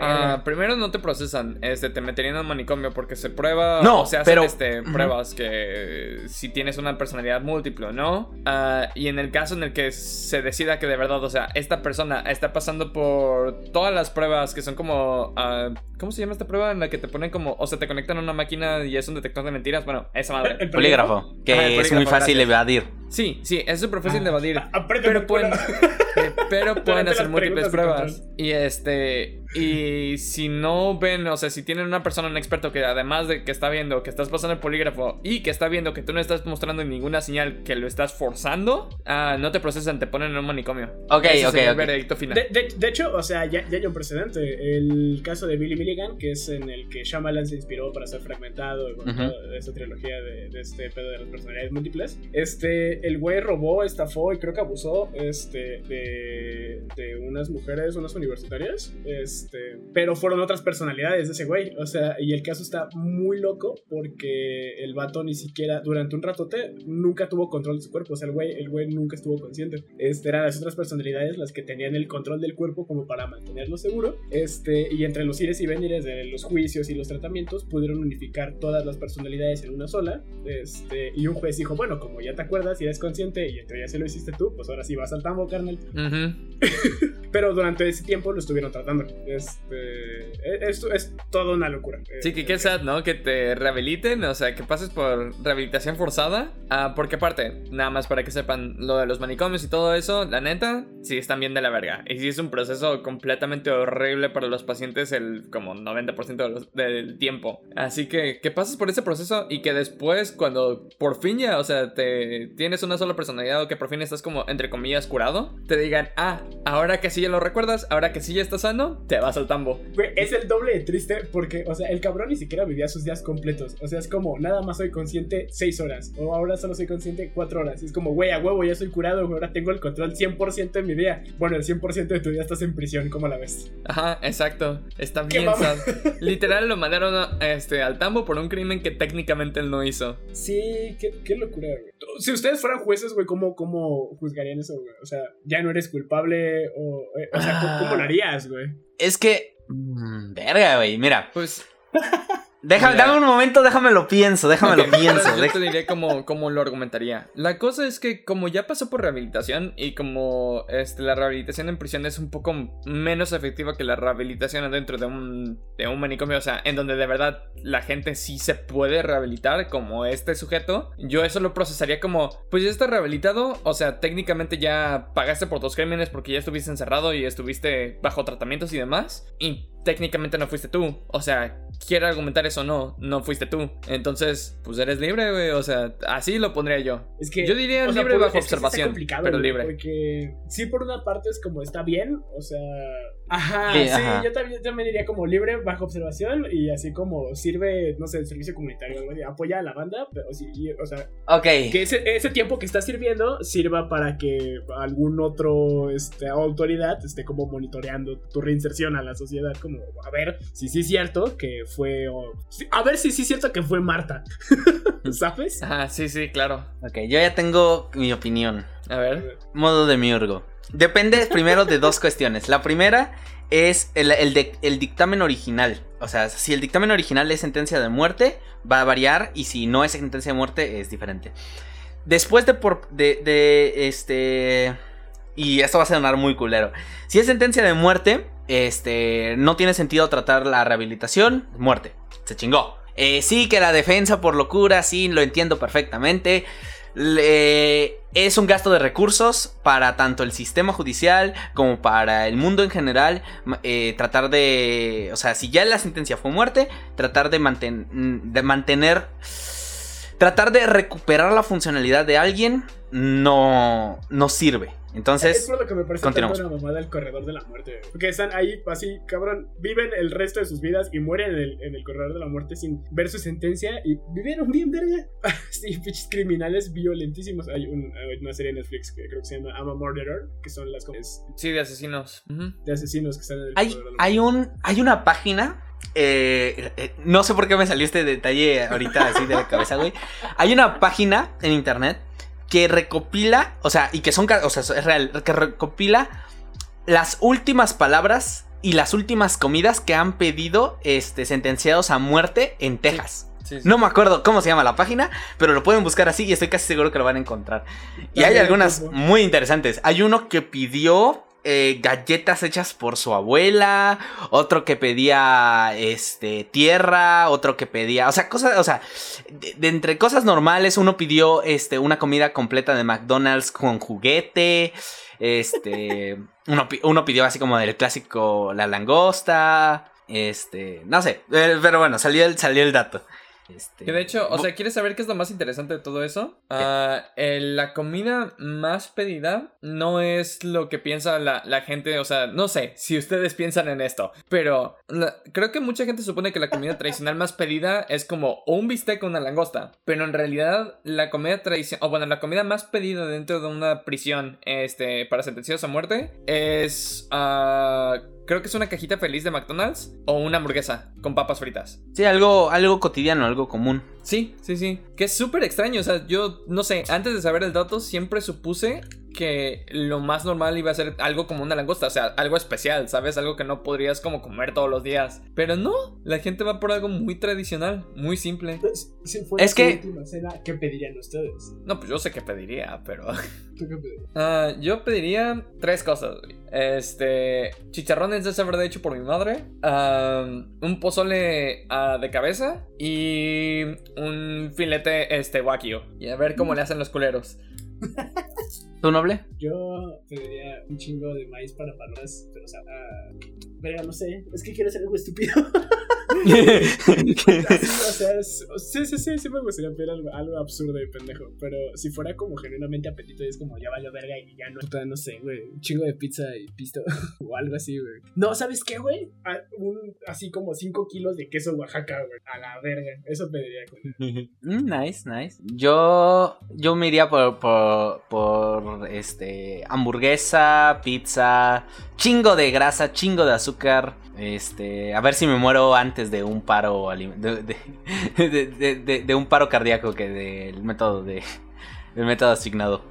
Ah. Ah, primero no te procesan, este, te meterían en manicomio porque se prueba, No, o se hacen pero- este, pruebas que si tienes una personalidad múltiple o no. Ah, y en el caso en el que se decida que de verdad, o sea, esta persona está pasando por todas las pruebas que son como, ah, ¿cómo se llama esta prueba en la que te ponen como, o sea, te conectan a una máquina y es un detector de mentiras? Bueno, esa madre. El Polígrafo, que Ajá, el es muy fácil gracias. evadir. Sí, sí, es súper fácil Ah, de evadir. Pero el pueden, eh, pero pueden hacer múltiples pruebas. Y este. Y si no ven, o sea, si tienen una persona, un experto que además de que está viendo que estás pasando el polígrafo y que está viendo que tú no estás mostrando ninguna señal que lo estás forzando, ah, no te procesan, te ponen en un manicomio. Ok, Ese ok, sería el veredicto final. De, de- de hecho, o sea, ya, ya hay un precedente. El caso de Billy Milligan, que es en el que Shyamalan se inspiró para ser fragmentado con Ujú. toda esta trilogía de, de este pedo de las personalidades múltiples. Este, el güey robó, estafó y creo que abusó este, de, de unas mujeres, unas universitarias. Este, pero fueron otras personalidades de ese güey. O sea, y el caso está muy loco porque el vato ni siquiera, durante un ratote, nunca tuvo control de su cuerpo. O sea, el güey, el güey nunca estuvo consciente. Este, eran las otras personalidades las que tenían el control del cuerpo como para mantenerlo seguro. Este, y entre los ires y venires de los juicios y los tratamientos pudieron unificar todas las personalidades en una sola. Este, y un juez dijo, bueno, como ya te acuerdas y eres consciente y en teoría se lo hiciste tú, pues ahora sí vas al tambo, carnal. Ujú. Pero durante ese tiempo lo estuvieron tratando. Este, e- esto es toda una locura. Sí, que qué sad, ¿no? Que te rehabiliten, o sea, que pases por rehabilitación forzada. Ah, porque aparte, nada más para que sepan lo de los manicomios y todo eso, la neta, sí están bien de la verga. Y sí es un proceso completamente horrible para los pacientes el como 90% de los- del tiempo. Así que que pases por ese proceso y que después, cuando por fin ya, o sea, te tienes una sola personalidad o que por fin estás como, entre comillas, curado, te digan, ah, ahora que sí ya lo recuerdas, ahora que sí ya estás sano, te vas al tambo. Güey, es el doble de triste porque, o sea, el cabrón ni siquiera vivía sus días completos. O sea, es como, nada más soy consciente 6 horas. O ahora solo soy consciente 4 horas. Es como, güey, a huevo, ya soy curado, güey, ahora tengo el control 100% de mi día. Bueno, el 100% de tu día estás en prisión, ¿cómo la ves? Ajá, exacto. Está bien sad. Literal lo mandaron a- este, al tambo por un crimen que técnicamente él no hizo. Sí, qué, qué locura, güey. Si ustedes fueran jueces, güey, ¿cómo, ¿cómo juzgarían eso, güey? O sea, ya no eres culpable o... eh, o sea, ¿cómo, Ah. cómo lo harías, güey? Es que. mm, verga, güey. Mira. Pues. Déjame, Mira. dame un momento, déjame lo pienso, déjame lo pienso. Yo te diré cómo, cómo lo argumentaría. La cosa es que como ya pasó por rehabilitación y como este, la rehabilitación en prisión es un poco menos efectiva que la rehabilitación dentro de un, de un manicomio, o sea, en donde de verdad la gente sí se puede rehabilitar como este sujeto, yo eso lo procesaría como, pues ya estás rehabilitado, o sea, técnicamente ya pagaste por tus crímenes porque ya estuviste encerrado y estuviste bajo tratamientos y demás, y técnicamente no fuiste tú, o sea, quiera argumentar eso o no, no fuiste tú, entonces, pues eres libre, güey, o sea, así lo pondría yo. Es que, Yo diría sea, libre por- bajo es que sí está observación, pero libre. Porque sí, por una parte es como está bien, o sea. Ajá, Sí, sí, ajá. Yo, también, yo también diría como libre bajo observación y así como sirve, no sé, el servicio comunitario, güey, apoya a la banda, pero sí, y, o sea, Ok. que ese, ese tiempo que está sirviendo sirva para que algún otro este, autoridad esté como monitoreando tu reinserción a la sociedad, como a ver si sí es cierto que fue, o- a ver si sí es cierto que fue Marta, ¿sabes? Ajá, sí, sí, claro. Ok, yo ya tengo mi opinión. A ver. Modo de miurgo. Depende primero de dos cuestiones. La primera es el, el de- el dictamen original. O sea, si el dictamen original es sentencia de muerte, va a variar. Y si no es sentencia de muerte, es diferente. Después de por. de. de, este. Y esto va a sonar muy culero. Si es sentencia de muerte, este. No tiene sentido tratar la rehabilitación. Muerte. Se chingó. Eh, sí, que la defensa por locura, sí, lo entiendo perfectamente. Es un gasto de recursos para tanto el sistema judicial como para el mundo en general. eh, tratar de. O sea, si ya la sentencia fue muerte, tratar de, manten- mm, de mantener. Tratar de recuperar la funcionalidad de alguien no, no sirve. Es Entonces, por lo que me parece continuamos. una mamada el corredor de la muerte. güey. Porque están ahí así, cabrón, viven el resto de sus vidas y mueren en el, en el corredor de la muerte sin ver su sentencia y vivieron bien, verga. sí, pinches criminales violentísimos. Hay un- hay una serie de Netflix que creo que se llama I'm a Murderer, que son las cosas Sí, de asesinos. De asesinos que están en el hay, corredor de la hay, un, hay una página. eh, eh, no sé por qué me salió este detalle ahorita así de la cabeza, güey. Hay una página en internet que recopila, o sea, y que son, o sea, es real, que recopila las últimas palabras y las últimas comidas que han pedido este, sentenciados a muerte en Texas. Sí, sí. No me acuerdo cómo se llama la página, pero lo pueden buscar así y estoy casi seguro que lo van a encontrar. Y hay algunas como- muy interesantes. Hay uno que pidió eh, galletas hechas por su abuela, otro que pedía este tierra, otro que pedía, o sea, cosas, o sea, de, entre cosas normales uno pidió este una comida completa de McDonald's con juguete, este uno, uno pidió así como del clásico la langosta, este, no sé, eh, pero bueno, salió el salió el dato. Este, que de hecho, o sea, ¿quieres saber qué es lo más interesante de todo eso? Ah, la comida más pedida no es lo que piensa la, gente, o sea, no sé si ustedes piensan en esto, pero creo que mucha gente supone que la comida tradicional más pedida es como un bistec o una langosta, pero en realidad la comida tradicional, o bueno, la comida más pedida dentro de una prisión este, para sentenciados a muerte es... Uh, Creo que es una cajita feliz de McDonald's o una hamburguesa con papas fritas. Sí, algo, algo cotidiano, algo común. Sí, sí, sí. Que es súper extraño. O sea, yo no sé, antes de saber el dato, siempre supuse que lo más normal iba a ser algo como una langosta, o sea, algo especial, ¿sabes? Algo que no podrías como comer todos los días. Pero no, la gente va por algo muy tradicional, muy simple. Pues, si fuera es que... última cena, ¿qué pedirían ustedes? No, pues yo sé qué pediría, pero... ¿Tú qué pedirías? Ah, yo pediría tres cosas, Este, chicharrones de verdad hecho por mi madre, un pozole ah, de cabeza y un filete este wagyu. Y a ver cómo le hacen los culeros. ¿Tú noble? Yo pediría un chingo de maíz para palomas, pero o sea, pero no sé, es que quiero hacer algo estúpido. o sea, sí, sí, sí, sí me gustaría pedir algo, algo, absurdo y pendejo. Pero si fuera como genuinamente apetito y es como ya vaya verga y ya no, no sé, güey. Un chingo de pizza y pisto o algo así, güey. No, ¿sabes qué, güey? así como 5 kilos de queso Oaxaca, güey. A la verga. Eso pediría, güey. Mm, nice, nice. Yo, yo me iría por, por, por este, hamburguesa, pizza, chingo de grasa, chingo de azúcar. Este, a ver si me muero antes de un paro de, de, un paro cardíaco que del método de del método asignado.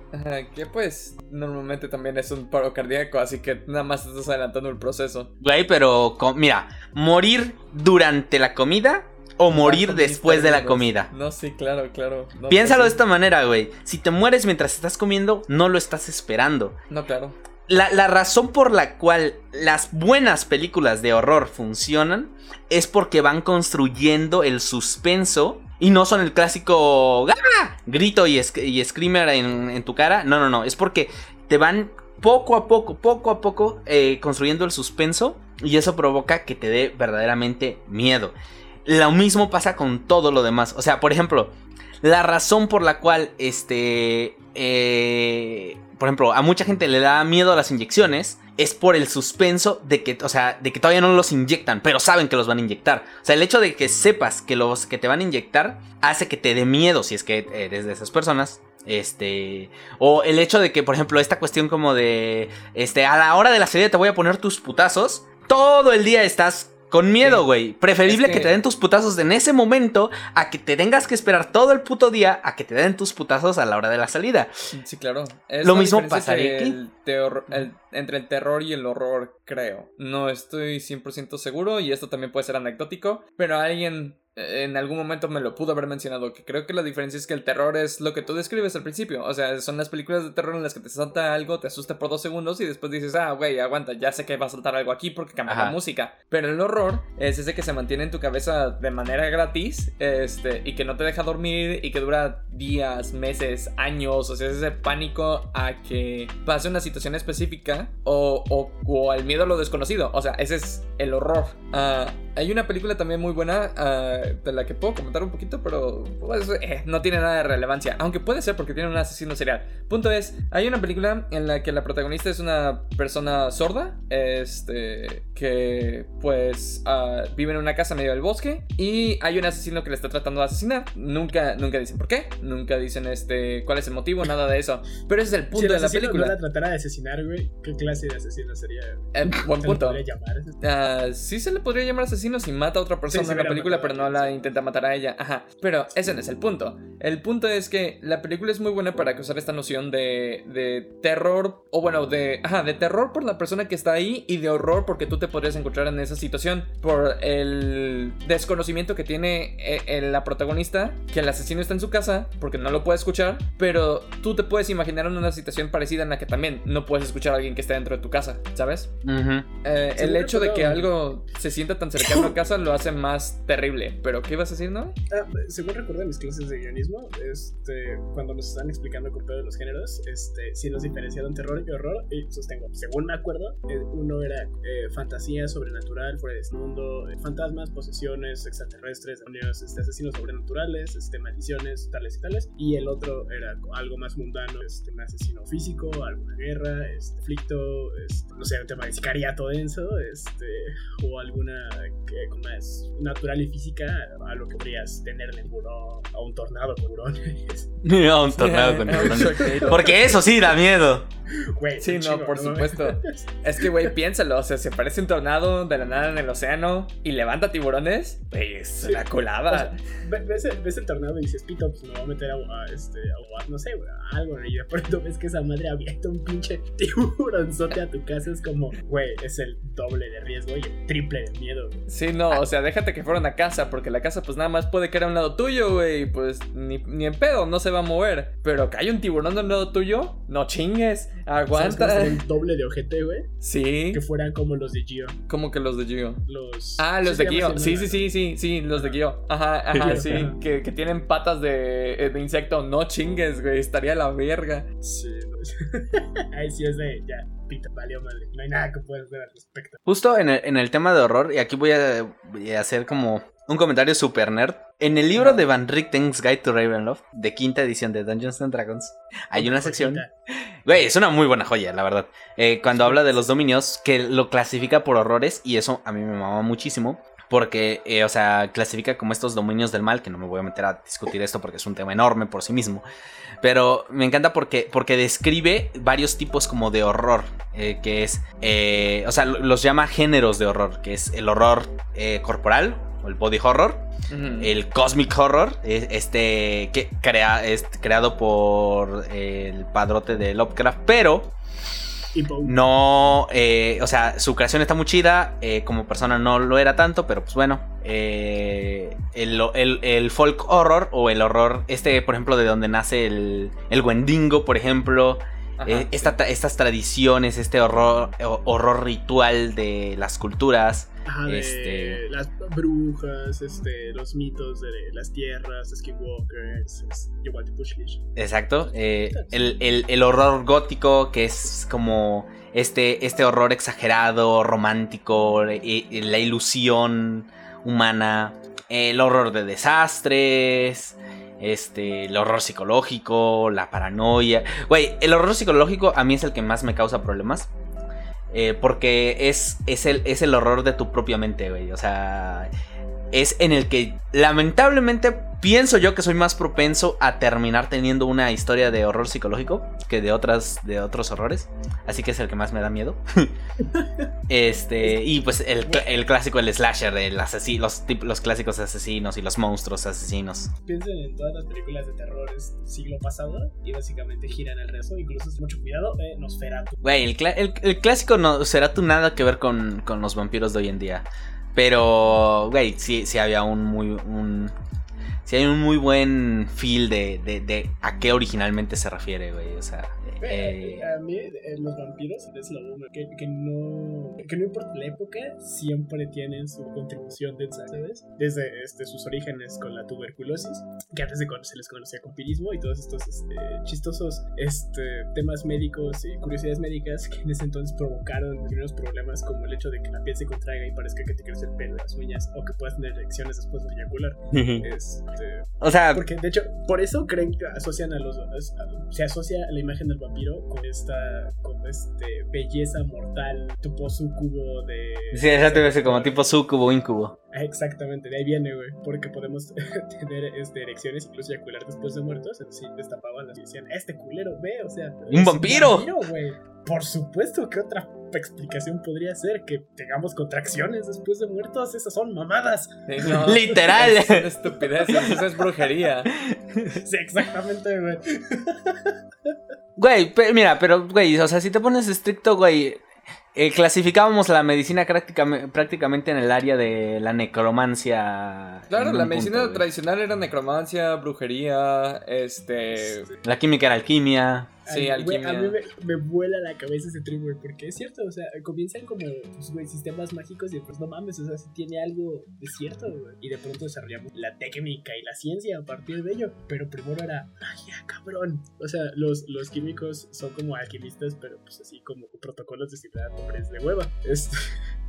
que pues normalmente también es un paro cardíaco, así que nada más estás adelantando el proceso. Güey, pero mira, morir durante la comida o morir después de la comida. No, sí, claro, claro. Piénsalo pues de esta manera, güey. Si te mueres mientras estás comiendo, no lo estás esperando. No, claro la, razón por la cual las buenas películas de horror funcionan es porque van construyendo el suspenso y no son el clásico ¡Ah! grito y, screamer en, tu cara. No, no, no. Es porque te van poco a poco, poco a poco eh, construyendo el suspenso y eso provoca que te dé verdaderamente miedo. Lo mismo pasa con todo lo demás. O sea, por ejemplo, la razón por la cual este... Eh, por ejemplo, a mucha gente le da miedo a las inyecciones es por el suspenso de que, o sea, de que todavía no los inyectan, pero saben que los van a inyectar. O sea, el hecho de que sepas que los que te van a inyectar hace que te dé miedo si es que eres de esas personas. Este, o el hecho de que, por ejemplo, esta cuestión como de, este, a la hora de la serie te voy a poner tus putazos, todo el día estás con miedo, güey. Preferible que... te den tus putazos en ese momento a que te tengas que esperar todo el puto día a que te den tus putazos a la hora de la salida. Sí, claro. Lo mismo pasaría entre el terror y el horror, creo. No estoy 100% seguro y esto también puede ser anecdótico, pero alguien en algún momento me lo pudo haber mencionado, que creo que la diferencia es que el terror es lo que tú describes al principio, o sea, son las películas de terror en las que te salta algo, te asusta por dos segundos y después dices, ah, güey, aguanta, ya sé que va a saltar algo aquí porque cambia la música, pero el horror es ese que se mantiene en tu cabeza de manera gratis, este, y que no te deja dormir y que dura días, meses, años, o sea, es ese pánico a que pase una situación específica o, o, o al miedo a lo desconocido, o sea, ese es el horror. Uh, hay una película también muy buena uh, de la que puedo comentar un poquito, pero pues, eh, no tiene nada de relevancia. Aunque puede ser porque tiene un asesino serial. Punto es, hay una película en la que la protagonista es una persona sorda, este, que pues uh, vive en una casa medio del bosque y hay un asesino que le está tratando de asesinar. Nunca, nunca dicen por qué, nunca dicen este, cuál es el motivo, nada de eso. Pero ese es el punto de la película. Si la tratara de asesinar, güey, ¿qué clase de asesino sería? Eh, buen punto. ¿Se le podría llamar? Uh, sí se le podría llamar asesino si mata a otra persona en la película, pero no la intenta matar a ella. Ajá. Pero ese no es el punto. El punto es que la película es muy buena para causar esta noción de, de terror, o bueno, de, ajá, de terror por la persona que está ahí y de horror porque tú te podrías encontrar en esa situación por el desconocimiento que tiene eh, la protagonista, que el asesino está en su casa porque no lo puede escuchar, pero tú te puedes imaginar en una situación parecida en la que también no puedes escuchar a alguien que está dentro de tu casa, ¿sabes? Eh, el hecho de que algo se sienta tan cercano a casa lo hace más terrible. Pero, ¿qué ibas a decir, no? Ah, según recuerdo en mis clases de guionismo, este, cuando nos están explicando todo de los géneros, este, sí nos diferenciaron terror y horror. Y sostengo, según me acuerdo, eh, uno era eh, fantasía sobrenatural, fuera de este mundo, fantasmas, posesiones, extraterrestres, demonios, este, asesinos sobrenaturales, este, maldiciones, tales y tales. Y el otro era algo más mundano, este, un asesino físico, alguna guerra, este, conflicto, este, no sé, un tema de sicariato denso, este, o alguna que como es natural y física, a lo que podrías tenerle en buró, a un tornado con hurones. a un tornado con hurones. Porque eso sí da miedo. sí, no, por supuesto. Es que, güey, piénsalo. O sea, se parece un tornado de la nada en el océano y levanta tiburones. Güey, es la colada. ves, el, tornado y dices, pito, pues me voy a meter a, este, a, no sé, güey, algo. Y de pronto ves que esa madre avienta un pinche tiburonzote a tu casa. Es como, güey, es el doble de riesgo y el triple de miedo. Sí, no, o sea, déjate que fueran a casa, porque la casa, pues nada más puede caer a un lado tuyo, güey. Pues ni, ni en pedo, no se va a mover. Pero que hay un tiburón al lado tuyo, no chingues. Aguanta. el doble de ojete, güey. Sí. Que fueran como los de Gio. ¿Cómo que los de Gio? Los. Ah, los de Gio. Sí, sí, sí, sí, sí, los de Gio. Ajá, ajá, sí. Que, que, tienen patas de, de, insecto. No chingues, güey. Estaría la verga. Sí. Ahí sí es de. Ya, pita, valió madre. No hay nada que puedas ver al respecto. Justo en el, en el tema de horror, y aquí voy a, voy a hacer como un comentario super nerd. En el libro de Van Richten's Guide to Ravenloft, de quinta edición de Dungeons and Dragons, hay una sección. Güey, es una muy buena joya, la verdad. Eh, cuando habla de los dominios, que lo clasifica por horrores, y eso a mí me mama muchísimo. Porque, eh, o sea, clasifica como estos dominios del mal, que no me voy a meter a discutir esto porque es un tema enorme por sí mismo. Pero me encanta porque, porque describe varios tipos como de horror, eh, que es, o sea, los llama géneros de horror, que es el horror corporal, el body horror, el cosmic horror, este que crea, es creado por el padrote de Lovecraft, pero no, eh, o sea, su creación está muy chida, eh, como persona no lo era tanto, pero pues bueno, eh, el, folk horror o el horror, este por ejemplo de donde nace el, el Wendigo, por ejemplo, estas tradiciones, este horror, horror ritual de las culturas. este... las brujas, este, los mitos de las tierras, skinwalkers, Exacto. Eh, el, horror gótico, que es como este, este horror exagerado, romántico, la ilusión humana, el horror de desastres este, el horror psicológico, la paranoia. Güey, el horror psicológico a mí es el que más me causa problemas. Eh, porque es, es, el, es el horror de tu propia mente, güey. O sea, es en el que lamentablemente pienso yo que soy más propenso a terminar teniendo una historia de horror psicológico que de otras de otros horrores. Así que es el que más me da miedo. este, y pues el, clásico, el slasher, el asesino, los, los clásicos asesinos y los monstruos asesinos. Piensen en todas las películas de terror del siglo pasado y básicamente giran el resto. Incluso es mucho cuidado, eh, Nosferatu. Güey, el, el, clásico no será tu nada que ver con, con los vampiros de hoy en día. Pero, güey, sí, sí había un muy, un, si hay un muy buen feel de, de, de, a qué originalmente se refiere, güey. O sea, eh, a mí, eh, los vampiros es lo que, que, no, que no importa la época, siempre tienen su contribución de ¿sabes? Desde este, sus orígenes con la tuberculosis, que antes de se les conocía con pirismo y todos estos este, chistosos este, temas médicos y curiosidades médicas que en ese entonces provocaron primeros problemas como el hecho de que la piel se contraiga y parezca que te crece el pelo las uñas o que puedas tener erecciones después de eyacular. este, o sea, porque de hecho, por eso creen que asocian a los. se asocia la imagen del vampiro con esta con este belleza mortal, tipo sucubo de. Sí, exacto, como tipo sucubo, incubo. Exactamente, de ahí viene, güey. Porque podemos tener este, erecciones, incluso eyacular después de muertos. Así destapaban las y decían, este culero, ve, o sea. ¡Un vampiro! güey. Por supuesto, ¿qué otra explicación podría ser que tengamos contracciones después de muertos. Esas son mamadas. No, Literal. Es una estupidez, eso es brujería. Sí, exactamente, güey. Mira, pero, güey, o sea, si te pones estricto, güey, eh, clasificábamos la medicina prácticamente, en el área de la necromancia. Claro, la medicina punto, güey. tradicional era necromancia, brujería, este... La química era alquimia. Sí, güey, alquimia. a mí me, me vuela la cabeza ese trip, güey, porque es cierto, o sea, comienzan como, pues, güey, sistemas mágicos y pues no mames, o sea, si tiene algo de cierto, güey. Y de pronto desarrollamos la técnica y la ciencia a partir de ello, pero primero era magia, cabrón. O sea, los, los químicos son como alquimistas, pero pues así como protocolos de ciudad, hombres de hueva. Este,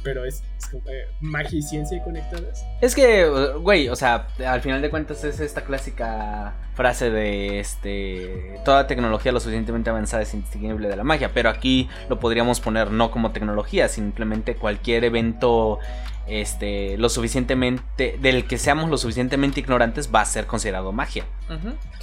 pero es, como eh, magia y ciencia conectadas. Es que, güey, o sea, al final de cuentas es esta clásica frase de este toda tecnología lo suficientemente avanzada es indistinguible de la magia, pero aquí lo podríamos poner no como tecnología, simplemente cualquier evento este lo suficientemente del que seamos lo suficientemente ignorantes va a ser considerado magia.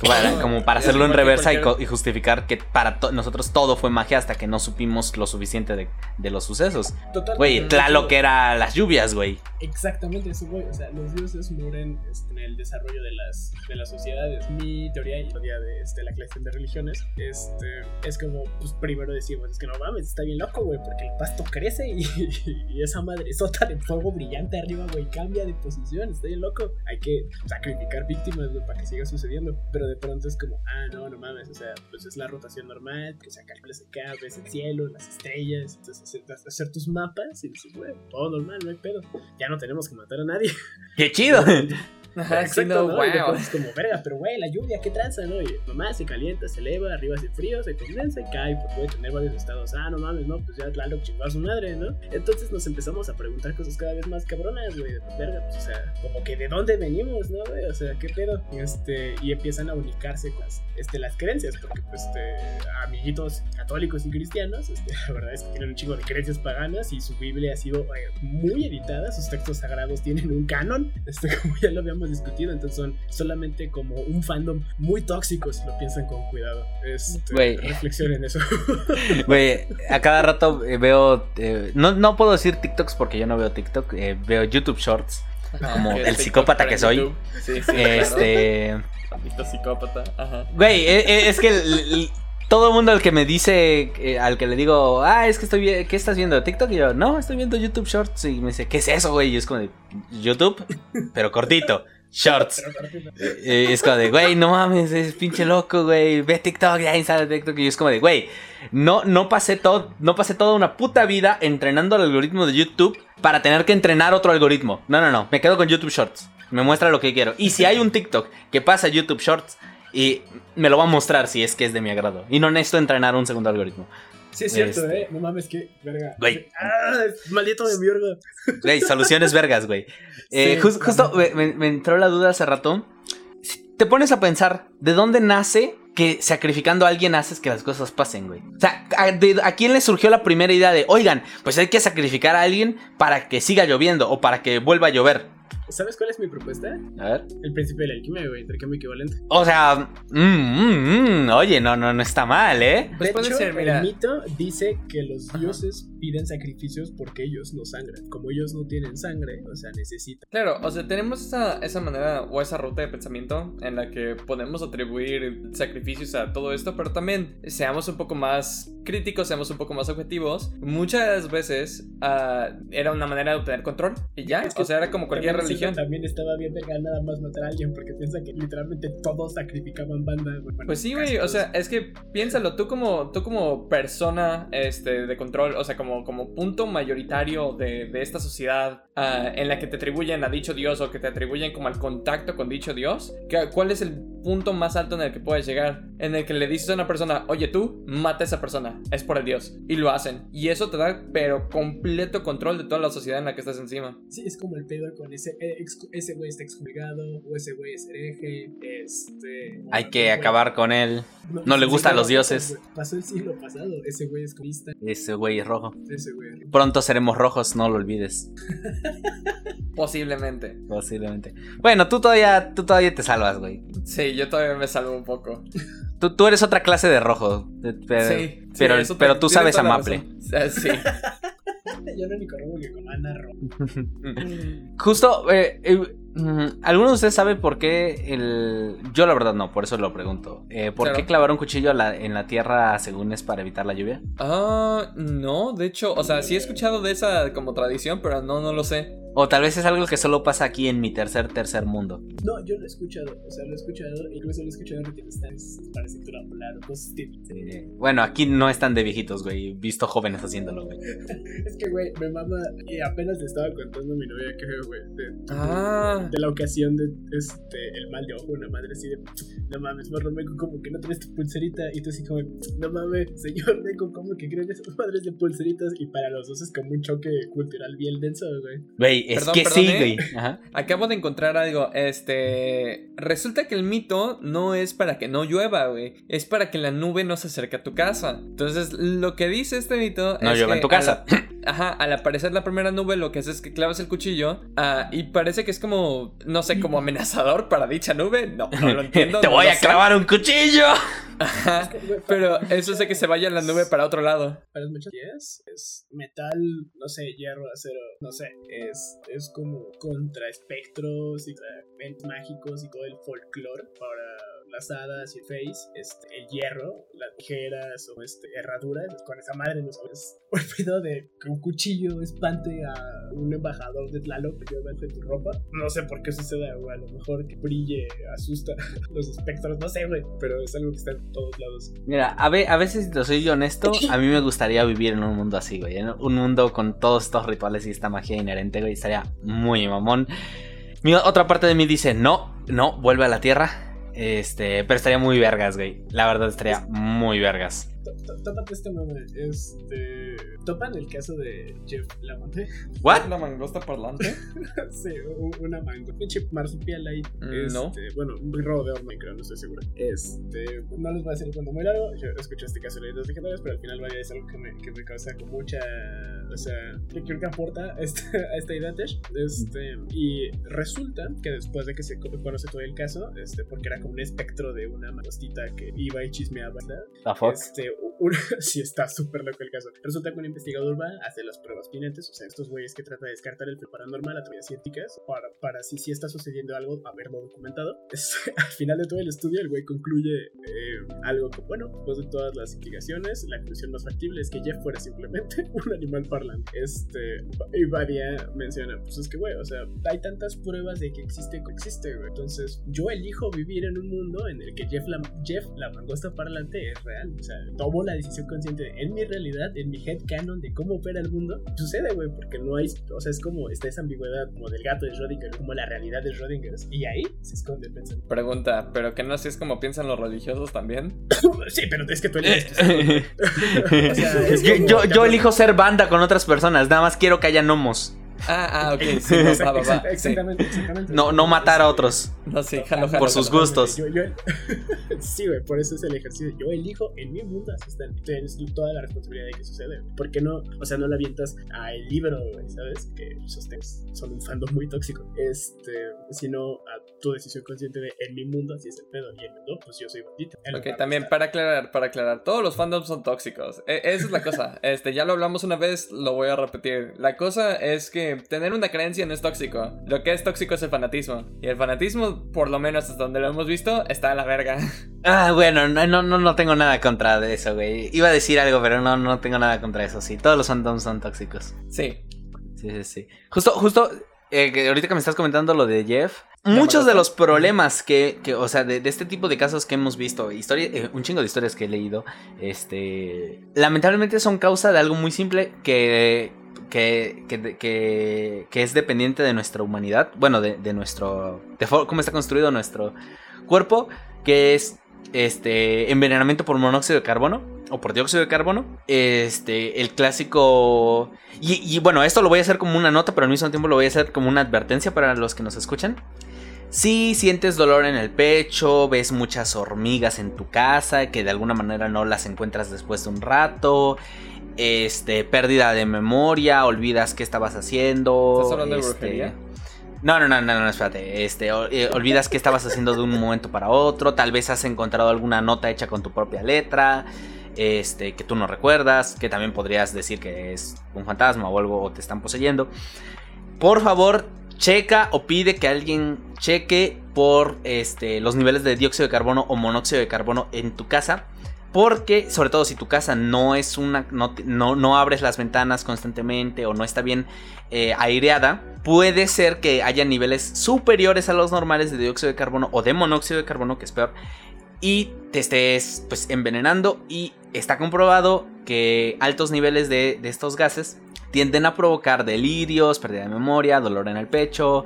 Para- como para hacerlo en que reversa y, cualquier- co- y justificar que para to- nosotros todo fue magia hasta que no supimos lo suficiente de, de los sucesos. Total. Güey, Tlaloc hecho, era las lluvias, güey. Exactamente eso, güey. O sea, los dioses mueren este, en el desarrollo de las, de las sociedades. Mi teoría y la teoría de este, la clase de religiones este, es como, pues primero decimos, es que no mames, está bien loco, güey, porque el pasto crece y, y esa madre sota de fuego brillante arriba, güey, cambia de posición, está bien loco. Hay que sacrificar víctimas, güey, para que siga sucediendo. Pero de pronto es como, ah, no, no mames, o sea, pues es la rotación normal, que se calculas acá, ves el cielo, las estrellas, entonces hacer, hacer tus mapas y dices, güey, todo normal, no hay pedo ya no tenemos que matar a nadie. ¡Qué chido! Ajá, sí, Exacto, no, ¿no? Y de wow. pronto es como, verga, pero güey, la lluvia, ¿qué tranza, no? Y mamá se calienta, se eleva, arriba hace frío, se condensa y cae, pues puede tener varios estados. Ah, no mames, no, pues ya Tlaloc chingó a su madre, ¿no? Entonces nos empezamos a preguntar cosas cada vez más cabronas, güey. Verga, pues, o sea, como que de dónde venimos, ¿no, güey? O sea, ¿qué pedo? Este, y empiezan a unificarse con las, este, las creencias, porque, pues, este, amiguitos católicos y cristianos, este, la verdad es que tienen un chingo de creencias paganas y su Biblia ha sido eh, muy editada, sus textos sagrados tienen un canon, este, como ya lo habíamos discutido, entonces son solamente como un fandom muy tóxico si lo piensan con cuidado. Este, Güey. reflexionen eso. Güey, a cada rato eh, veo. eh, no, no puedo decir TikToks porque yo no veo TikTok. eh, veo YouTube Shorts. Como el TikTok psicópata que soy. YouTube. Sí, sí, claro. Este. Maldito psicópata. Ajá. Güey, es que el- el- todo el mundo al que me dice, eh, al que le digo, ah, es que estoy ¿qué estás viendo? ¿TikTok? Y yo, no, estoy viendo YouTube Shorts. Y me dice, ¿qué es eso, güey? Y es como de, YouTube, pero cortito. Shorts. No. Eh, es como de, güey, no mames, es pinche loco, güey. Ve TikTok, ya instala TikTok. Y es como de, güey, no, no pasé todo, no pasé toda una puta vida entrenando el algoritmo de YouTube para tener que entrenar otro algoritmo. No, no, no. Me quedo con YouTube Shorts. Me muestra lo que quiero. Y si hay un TikTok que pasa a YouTube Shorts y me lo va a mostrar si es que es de mi agrado. Y no necesito entrenar un segundo algoritmo. Sí, es cierto, Este. eh. No mames, que verga. Güey. Ah, maldito de mi orga. Güey, soluciones vergas, güey. Eh, Sí, justo me, me- me entró la duda hace rato. Si te pones a pensar, ¿de dónde nace que sacrificando a alguien haces que las cosas pasen, güey? O sea, ¿a, de- a quién le surgió la primera idea de, oigan, pues hay que sacrificar a alguien para que siga lloviendo o para que vuelva a llover? ¿Sabes cuál es mi propuesta? A ver. El principio de la alquimia, güey, intercambio equivalente. O sea, mm, mm, mm, oye, no, no, no está mal, ¿eh? Pues de puede hecho, ser, mira. el mito dice que los Ajá. dioses piden sacrificios porque ellos no sangran. Como ellos no tienen sangre, o sea, necesitan. Claro, o sea, tenemos esa, esa manera o esa ruta de pensamiento en la que podemos atribuir sacrificios a todo esto, pero también seamos un poco más críticos, seamos un poco más objetivos. Muchas veces ah, era una manera de obtener control y ya, Es que o sea, era como cualquier También religión. También estaba bien verga nada más matar a alguien porque piensa que literalmente todos sacrificaban banda. güey. Bueno, Pues sí, güey, o sea, es que piénsalo, tú como, tú como persona este, de control, o sea, como, como punto mayoritario de, de esta sociedad ah, en la que te atribuyen a dicho Dios o que te atribuyen como al contacto con dicho Dios, ¿qué- ¿cuál es el punto más alto en el que puedes llegar? En el que le dices a una persona, oye tú, mata a esa persona, es por el Dios, y lo hacen. Y eso te da, pero completo control de toda la sociedad en la que estás encima. Sí, es como el pedo con ese eh, ex- ese güey está excomulgado o ese güey es hereje. Este. Hay que acabar con él. no le sí, gustan no, los dioses. Pasó el siglo pasado. Ese güey es comunista. Ese güey es rojo. Ese güey. Pronto seremos rojos, no lo olvides. Posiblemente. Posiblemente. Bueno, tú todavía, tú todavía te salvas, güey. Sí, yo todavía me salvo un poco. Tú, tú eres otra clase de rojo. Pero, Sí, sí, pero, pero tú sabes. O sea, Sí. Yo no ni conozco que con Ana Ro. Justo, eh, eh, ¿alguno de ustedes sabe por qué el... Yo la verdad no, por eso lo pregunto. Eh, ¿Por Claro. qué clavar un cuchillo a la- en la tierra según es para evitar la lluvia? Ah, no, de hecho, o sea, sí he escuchado de esa como tradición, pero no, no lo sé. O tal vez es algo que solo pasa aquí en mi tercer, tercer mundo. No, yo lo he escuchado. O sea, lo he escuchado. Incluso lo he escuchado en cintura polar o cosas así. Sí. Bueno, aquí no están de viejitos, güey. He visto jóvenes haciéndolo, güey. Es que, güey, me mama. Y apenas le estaba contando a mi novia que, güey, de, Ah, de la ocasión de este, el mal de ojo, una madre así de, no mames, morro meco, como que no traes tu pulserita. Y tú así como, no mames, señor meco, como que creen esas madres de pulseritas. Y para los dos es como un choque cultural bien denso, güey. Güey, es Perdón, que perdón, sí, ¿eh? güey. Ajá. acabo de encontrar algo. Este. Resulta que el mito no es para que no llueva, güey. Es para que la nube no se acerque a tu casa. Entonces, lo que dice este mito No es. llueva que en tu casa. la- Ajá, al aparecer la primera nube, lo que haces es que clavas el cuchillo. ah, y parece que es como. No sé, como amenazador para dicha nube. No, no lo entiendo. Te no voy a sé. clavar un cuchillo. Ajá, Pero eso hace que se vaya la nube para otro lado. Para es, es metal, no sé, hierro, acero, no sé, es, es como contra espectros y contra eventos mágicos y todo el folclore para las hadas y el face, este, el hierro, las tijeras o este, herraduras, con esa madre no sabes. O el pedo de que un cuchillo espante a un embajador de Tlaloc que lleva en tu ropa. No sé por qué sucede, güey, a lo mejor que brille, asusta los espectros, no sé, güey, pero es algo que está en todos lados. Mira, a, ve- a veces, si te soy honesto, a mí me gustaría vivir en un mundo así, güey. En un mundo con todos estos rituales y esta magia inherente, güey. Estaría muy mamón. Mi otra parte de mí dice, no, no, vuelve a la tierra. Este, pero estaría muy vergas, güey. La verdad estaría muy vergas. Tó- tó- Tópate este mame. Este. Topan el caso de Jeff Lamonte. ¿What? ¿La mangosta parlante? sí, una mango. Pinche marsupial ahí. Mm, no. Este, Bueno, un robo de no estoy seguro. Este. No les voy a decir el cuento muy largo. Yo escuché este caso de leyendas legendarias, pero al final, vaya, es algo que me, que me causa con mucha. O sea, que creo que aporta este, a esta idea, Tesh. Este. Y resulta que después de que se co- conoce todo el caso, este, porque era como un espectro de una mangostita que iba y chismeaba, ¿verdad? Este, un- sí está súper loco el caso. Resulta que un investigador va a hacer las pruebas pinentes, o sea, estos güeyes que tratan de descartar el paranormal a través científicas para, para si sí está sucediendo algo, haberlo documentado. Es- al final de todo el estudio, el güey concluye eh, algo que, bueno, después de todas las investigaciones, la conclusión más factible es que Jeff fuera simplemente un animal parlante. Este, y Badia menciona, pues es que, güey, o sea, hay tantas pruebas de que existe, que existe, güey. Entonces, yo elijo vivir en un mundo en el que Jeff la, Jeff, la mangosta parlante, es real. O sea, tomo la decisión consciente de, en mi realidad, en mi head canon de cómo opera el mundo. Sucede, güey, porque no hay, o sea, es como, está esa ambigüedad como del gato de Schrödinger, como la realidad de Schrödinger. Y ahí se esconde el pensamiento. Pregunta, ¿pero que no así es como piensan los religiosos también? sí, pero es que tú eliges. O sea, es yo, como- yo, yo elijo ser banda con otras personas. Nada más quiero que haya gnomos. Ah, ah, ok, sí, no, va, va, va, Exact- sí. Exactamente, exactamente. No, no matar a otros. No, sí, jalo, jalo. Por sus jalo. gustos. Yo- yo- sí, güey, por eso es el ejercicio. Yo elijo en mi mundo, así está. Tienes toda la responsabilidad de que sucede. ¿Por qué no? O sea, no la avientas al libro, güey, ¿sabes? Que textos son un fandom muy tóxico. Este, sino a tu decisión consciente de en mi mundo, así es el pedo. Y en el mundo, pues yo soy bandita. Ok, también para aclarar, para aclarar, todos los fandoms son tóxicos. E- esa es la cosa. Este, ya lo hablamos una vez, lo voy a repetir. La cosa es que tener una creencia no es tóxico. Lo que es tóxico es el fanatismo. Y el fanatismo, por lo menos hasta donde lo hemos visto, está a la verga. Ah, bueno, no, no, no, tengo nada contra de eso, güey. Iba a decir algo, pero no, no tengo nada contra eso. Sí, todos los fandoms son tóxicos. Sí. Sí, sí, sí. Justo, justo, eh, que ahorita que me estás comentando lo de Jeff, muchos de los problemas que, que o sea, de, de este tipo de casos que hemos visto, historia, eh, un chingo de historias que he leído, este, lamentablemente son causa de algo muy simple que, que, es dependiente de nuestra humanidad, bueno, de, de nuestro, de cómo está construido nuestro cuerpo, que es este envenenamiento por monóxido de carbono o por dióxido de carbono. Este, el clásico. Y, y bueno, esto lo voy a hacer como una nota, pero al mismo tiempo lo voy a hacer como una advertencia para los que nos escuchan. Si sientes dolor en el pecho, ves muchas hormigas en tu casa, que de alguna manera no las encuentras después de un rato. Este, pérdida de memoria, olvidas qué estabas haciendo. ¿Estás hablando de este, brujería? No, no, no, no, no, espérate. Este, eh, olvidas qué estabas haciendo de un momento para otro. Tal vez has encontrado alguna nota hecha con tu propia letra. Este, que tú no recuerdas. Que también podrías decir que es un fantasma o algo o te están poseyendo. Por favor, checa o pide que alguien cheque por este, los niveles de dióxido de carbono o monóxido de carbono en tu casa. Porque, sobre todo si tu casa no es una. no, no, abres las ventanas constantemente o no está bien eh, aireada, puede ser que haya niveles superiores a los normales de dióxido de carbono o de monóxido de carbono, que es peor. Y te estés pues envenenando. Y está comprobado que altos niveles de, de estos gases tienden a provocar delirios, pérdida de memoria, dolor en el pecho,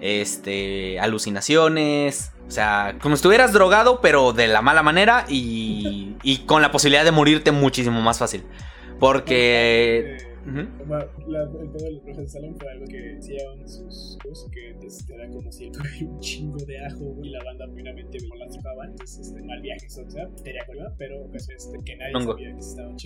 este, alucinaciones, o sea, como estuvieras drogado, pero de la mala manera y, y con la posibilidad de morirte muchísimo más fácil. Porque la, el pedo del profe de Salem fue algo que decían sus cosas que este, era como si un chingo de ajo y la banda plenamente me las tocaban. Entonces, este, mal viaje, o sea, tenía prueba, pero pues, este, que nadie sabía que estaban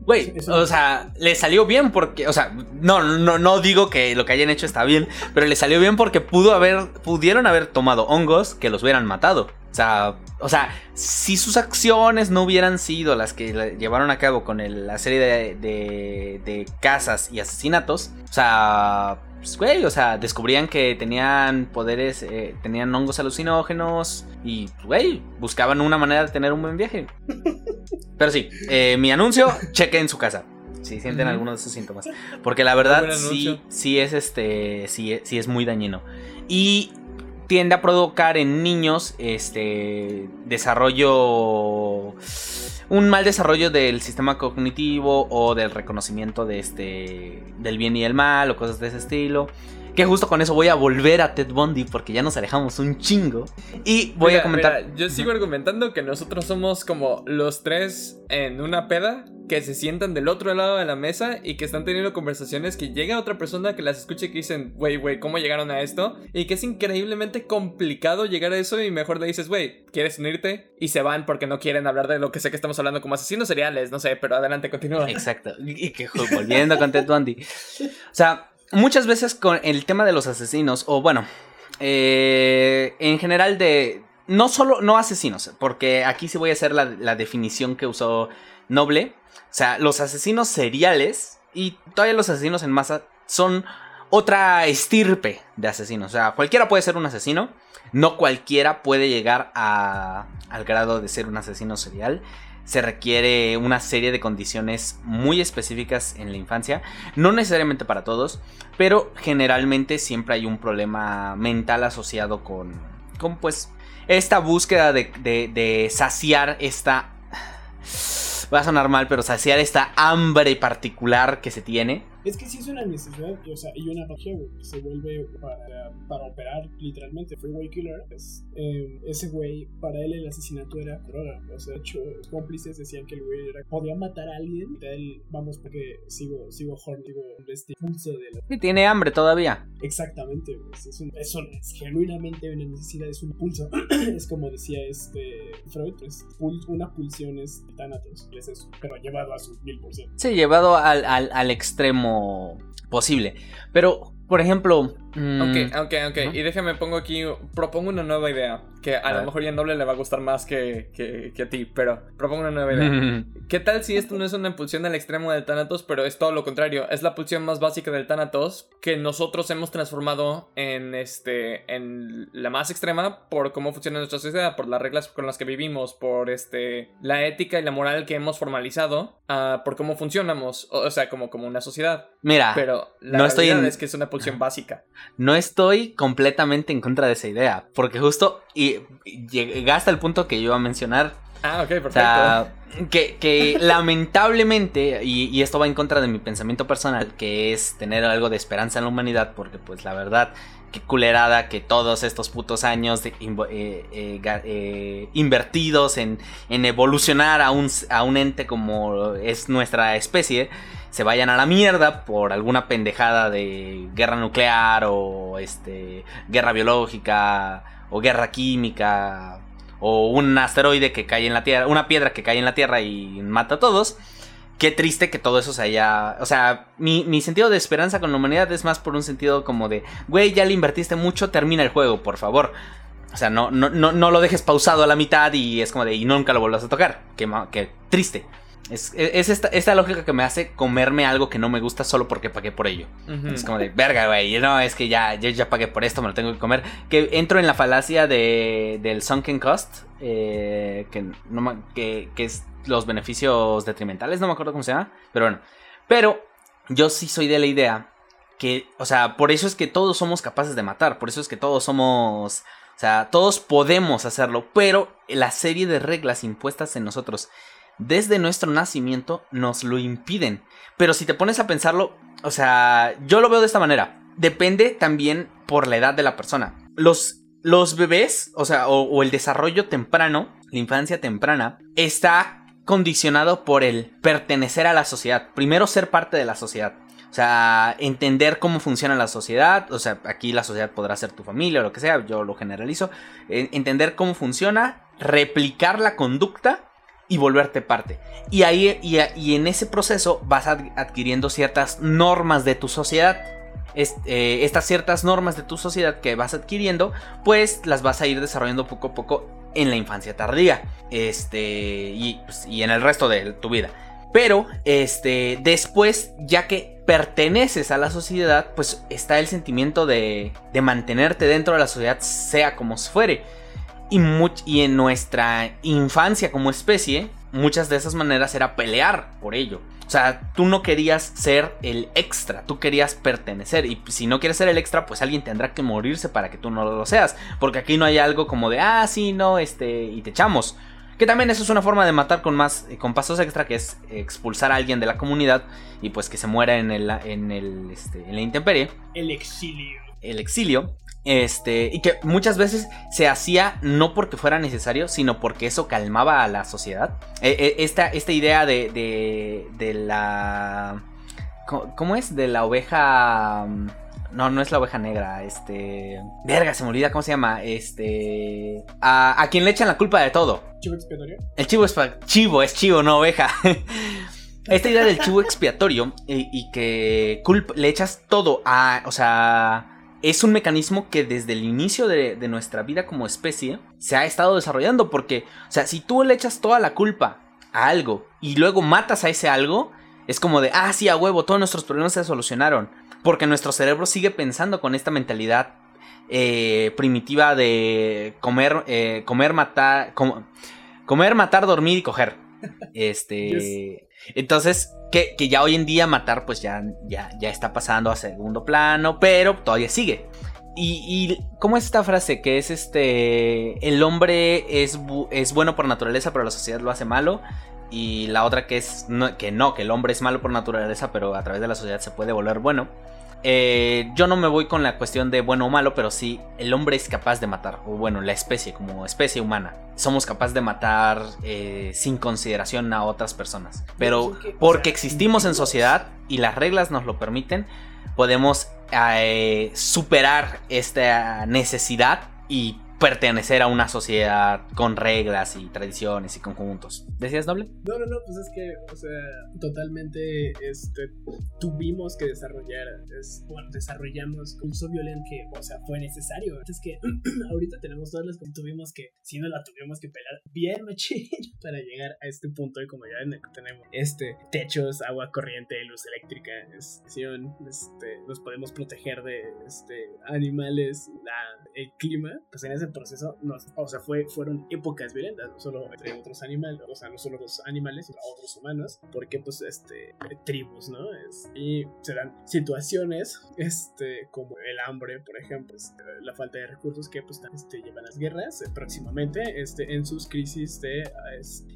Güey, o sea, le salió bien porque, o sea, no, no, no digo que lo que hayan hecho está bien, pero le salió bien porque pudo haber, pudieron haber tomado hongos que los hubieran matado. O sea, o sea, si sus acciones no hubieran sido las que llevaron a cabo con la serie de, de, casas y asesinatos, o sea, pues, güey, o sea, descubrían que tenían poderes, eh, tenían hongos alucinógenos y, güey, buscaban una manera de tener un buen viaje. Pero sí, eh, mi anuncio, cheque en su casa. Si sienten algunos de esos síntomas. Porque la verdad sí, sí es este, sí, sí es muy dañino. Y tiende a provocar en niños este desarrollo un mal desarrollo del sistema cognitivo o del reconocimiento de este del bien y el mal o cosas de ese estilo. Que justo con eso voy a volver a Ted Bundy porque ya nos alejamos un chingo. Y voy a comentar. yo sigo argumentando que nosotros somos como los tres en una peda que se sientan del otro lado de la mesa y que están teniendo conversaciones que llega otra persona que las escuche y que dicen, wey, wey, ¿cómo llegaron a esto? Y que es increíblemente complicado llegar a eso y mejor le dices, wey, ¿quieres unirte? Y se van porque no quieren hablar de lo que sé que estamos hablando como asesinos seriales, no sé, pero adelante, continúa. Exacto. Y que volviendo con Ted Bundy. O sea, muchas veces con el tema de los asesinos, o bueno, eh, en general de... No solo, no asesinos, porque aquí sí voy a hacer la, la definición que usó Noble o sea, los asesinos seriales y todavía los asesinos en masa son otra estirpe de asesinos. O sea, cualquiera puede ser un asesino. No cualquiera puede llegar a, al grado de ser un asesino serial. Se requiere una serie de condiciones muy específicas en la infancia. No necesariamente para todos, pero generalmente siempre hay un problema mental asociado con, con pues, esta búsqueda de, de, de saciar esta va a sonar mal, pero saciar esta hambre particular que se tiene es que sí es una necesidad, o sea, y una patología, que se vuelve para, para operar literalmente. Freeway Killer, es, eh, ese güey, para él el asesinato era droga. O sea, de hecho, cómplices decían que el güey era, podía matar a alguien. Y él, vamos, porque sigo, sigo horny, sigo este pulso de la... Y tiene hambre todavía. Exactamente, pues, es, un, es, genuinamente una necesidad, es un pulso. es como decía este Freud, es una pulsión es Thanatos, es eso, pero llevado a su mil por ciento. Sí, llevado al, al, al extremo posible. Pero, por ejemplo... Mm, ok, ok, ok. Y déjame pongo aquí, propongo una nueva idea que a, lo mejor ya Noble le va a gustar más que, que, a ti, pero propongo una nueva idea. ¿Qué tal si esto no es una pulsión al extremo del Thanatos, pero es todo lo contrario? Es la pulsión más básica del Thanatos que nosotros hemos transformado en, este, en la más extrema por cómo funciona nuestra sociedad, por las reglas con las que vivimos, por este, la ética y la moral que hemos formalizado, uh, por cómo funcionamos, o, sea, como, como una sociedad. Mira, pero la no estoy en... es que es una pulsión básica. No estoy completamente en contra de esa idea, porque justo y llega hasta el punto que yo iba a mencionar. Ah, ok, perfecto. que, lamentablemente, y, esto va en contra de mi pensamiento personal, que es tener algo de esperanza en la humanidad, porque pues la verdad, qué culerada que todos estos putos años de, eh, eh, eh, invertidos en, en evolucionar a un, a un ente como es nuestra especie, se vayan a la mierda por alguna pendejada de guerra nuclear o este guerra biológica o guerra química, o un asteroide que cae en la Tierra, una piedra que cae en la Tierra y mata a todos. qué triste que todo eso se haya. O sea, mi, mi, sentido de esperanza con la humanidad es más por un sentido como de, güey, ya le invertiste mucho, termina el juego, por favor. O sea, no, no, no, no lo dejes pausado a la mitad y es como de, y nunca lo vuelvas a tocar. Qué, qué triste. Es, esta, esta, lógica que me hace comerme algo que no me gusta solo porque pagué por ello. Es como de, verga, güey, no, es que ya, yo ya pagué por esto, me lo tengo que comer. Que entro en la falacia de, del sunken cost, eh, que, no, que, que es los beneficios detrimentales, no me acuerdo cómo se llama, pero bueno. Pero yo sí soy de la idea que, o sea, por eso es que todos somos capaces de matar, por eso es que todos somos, o sea, todos podemos hacerlo, pero la serie de reglas impuestas en nosotros desde nuestro nacimiento nos lo impiden. Pero si te pones a pensarlo, o sea, yo lo veo de esta manera. Depende también por la edad de la persona. Los, los bebés, o sea, o, el desarrollo temprano, la infancia temprana, está condicionado por el pertenecer a la sociedad. Primero ser parte de la sociedad. O sea, entender cómo funciona la sociedad. O sea, aquí la sociedad podrá ser tu familia o lo que sea, yo lo generalizo. Entender cómo funciona, replicar la conducta y volverte parte. Y ahí y, en ese proceso vas adquiriendo ciertas normas de tu sociedad. Eh, estas ciertas normas de tu sociedad que vas adquiriendo, pues las vas a ir desarrollando poco a poco en la infancia tardía. Este. Y, pues, y en el resto de tu vida. Pero, este. Después, ya que perteneces a la sociedad, pues está el sentimiento de, de mantenerte dentro de la sociedad, sea como fuere. Y, en nuestra infancia como especie, muchas de esas maneras era pelear por ello. O sea, tú no querías ser el extra, tú querías pertenecer. Y si no quieres ser el extra, pues alguien tendrá que morirse para que tú no lo seas. Porque aquí no hay algo como de, ah, sí, no, este, y te echamos. Que también eso es una forma de matar con más, eh, con pasos extra, que es expulsar a alguien de la comunidad y pues que se muera en el, en el, este, en la intemperie. El exilio. El exilio. Este, y que muchas veces se hacía no porque fuera necesario, sino porque eso calmaba a la sociedad. E, e, esta, esta, idea de, de, de la... ¿Cómo es? De la oveja... Mm, no, no es la oveja negra, este... Verga, se me olvida cómo se llama, este... A, a quien le echan la culpa de todo. ¿Chivo expiatorio? El chivo es... Chivo, es chivo, no oveja. Esta idea del chivo expiatorio y, y que le echas todo a... O sea es un mecanismo que desde el inicio de, nuestra vida como especie se ha estado desarrollando. Porque, o sea, si tú le echas toda la culpa a algo y luego matas a ese algo, es como de, ah, sí, a huevo, todos nuestros problemas se solucionaron. Porque nuestro cerebro sigue pensando con esta mentalidad eh, primitiva de comer, eh, comer, matar, comer, matar, dormir y coger. Este. Entonces, que, ya hoy en día matar, pues ya, ya, ya está pasando a segundo plano, pero todavía sigue. Y, ¿cómo es esta frase? Que es este. El hombre es, es bueno por naturaleza, pero la sociedad lo hace malo. Y la otra que es que no, que el hombre es malo por naturaleza, pero a través de la sociedad se puede volver bueno. Eh, yo no me voy con la cuestión de bueno o malo, pero sí, el hombre es capaz de matar, o bueno, la especie, como especie humana, somos capaces de matar eh, sin consideración a otras personas. Pero porque existimos en sociedad y las reglas nos lo permiten, podemos eh, superar esta necesidad y pertenecer a una sociedad con reglas y tradiciones y conjuntos. ¿Decías doble? No, no, no, pues es que, o sea, totalmente este, tuvimos que desarrollar, es, bueno, desarrollamos uso violento que, o sea, fue necesario. Es que ahorita tenemos todas las que tuvimos que, si no la tuvimos que pelar bien machín para llegar a este punto y como ya tenemos este, techos, agua corriente, luz eléctrica, este, nos podemos proteger de este, animales, la, el clima, pues en ese proceso, no, o sea, fue, fueron épocas violentas, no solo entre otros animales, o sea, no solo los animales, sino otros humanos, porque pues, este, tribus, ¿no? y se dan situaciones, este, como el hambre, por ejemplo, este, la falta de recursos que pues este, llevan las guerras eh, próximamente, este, en sus crisis de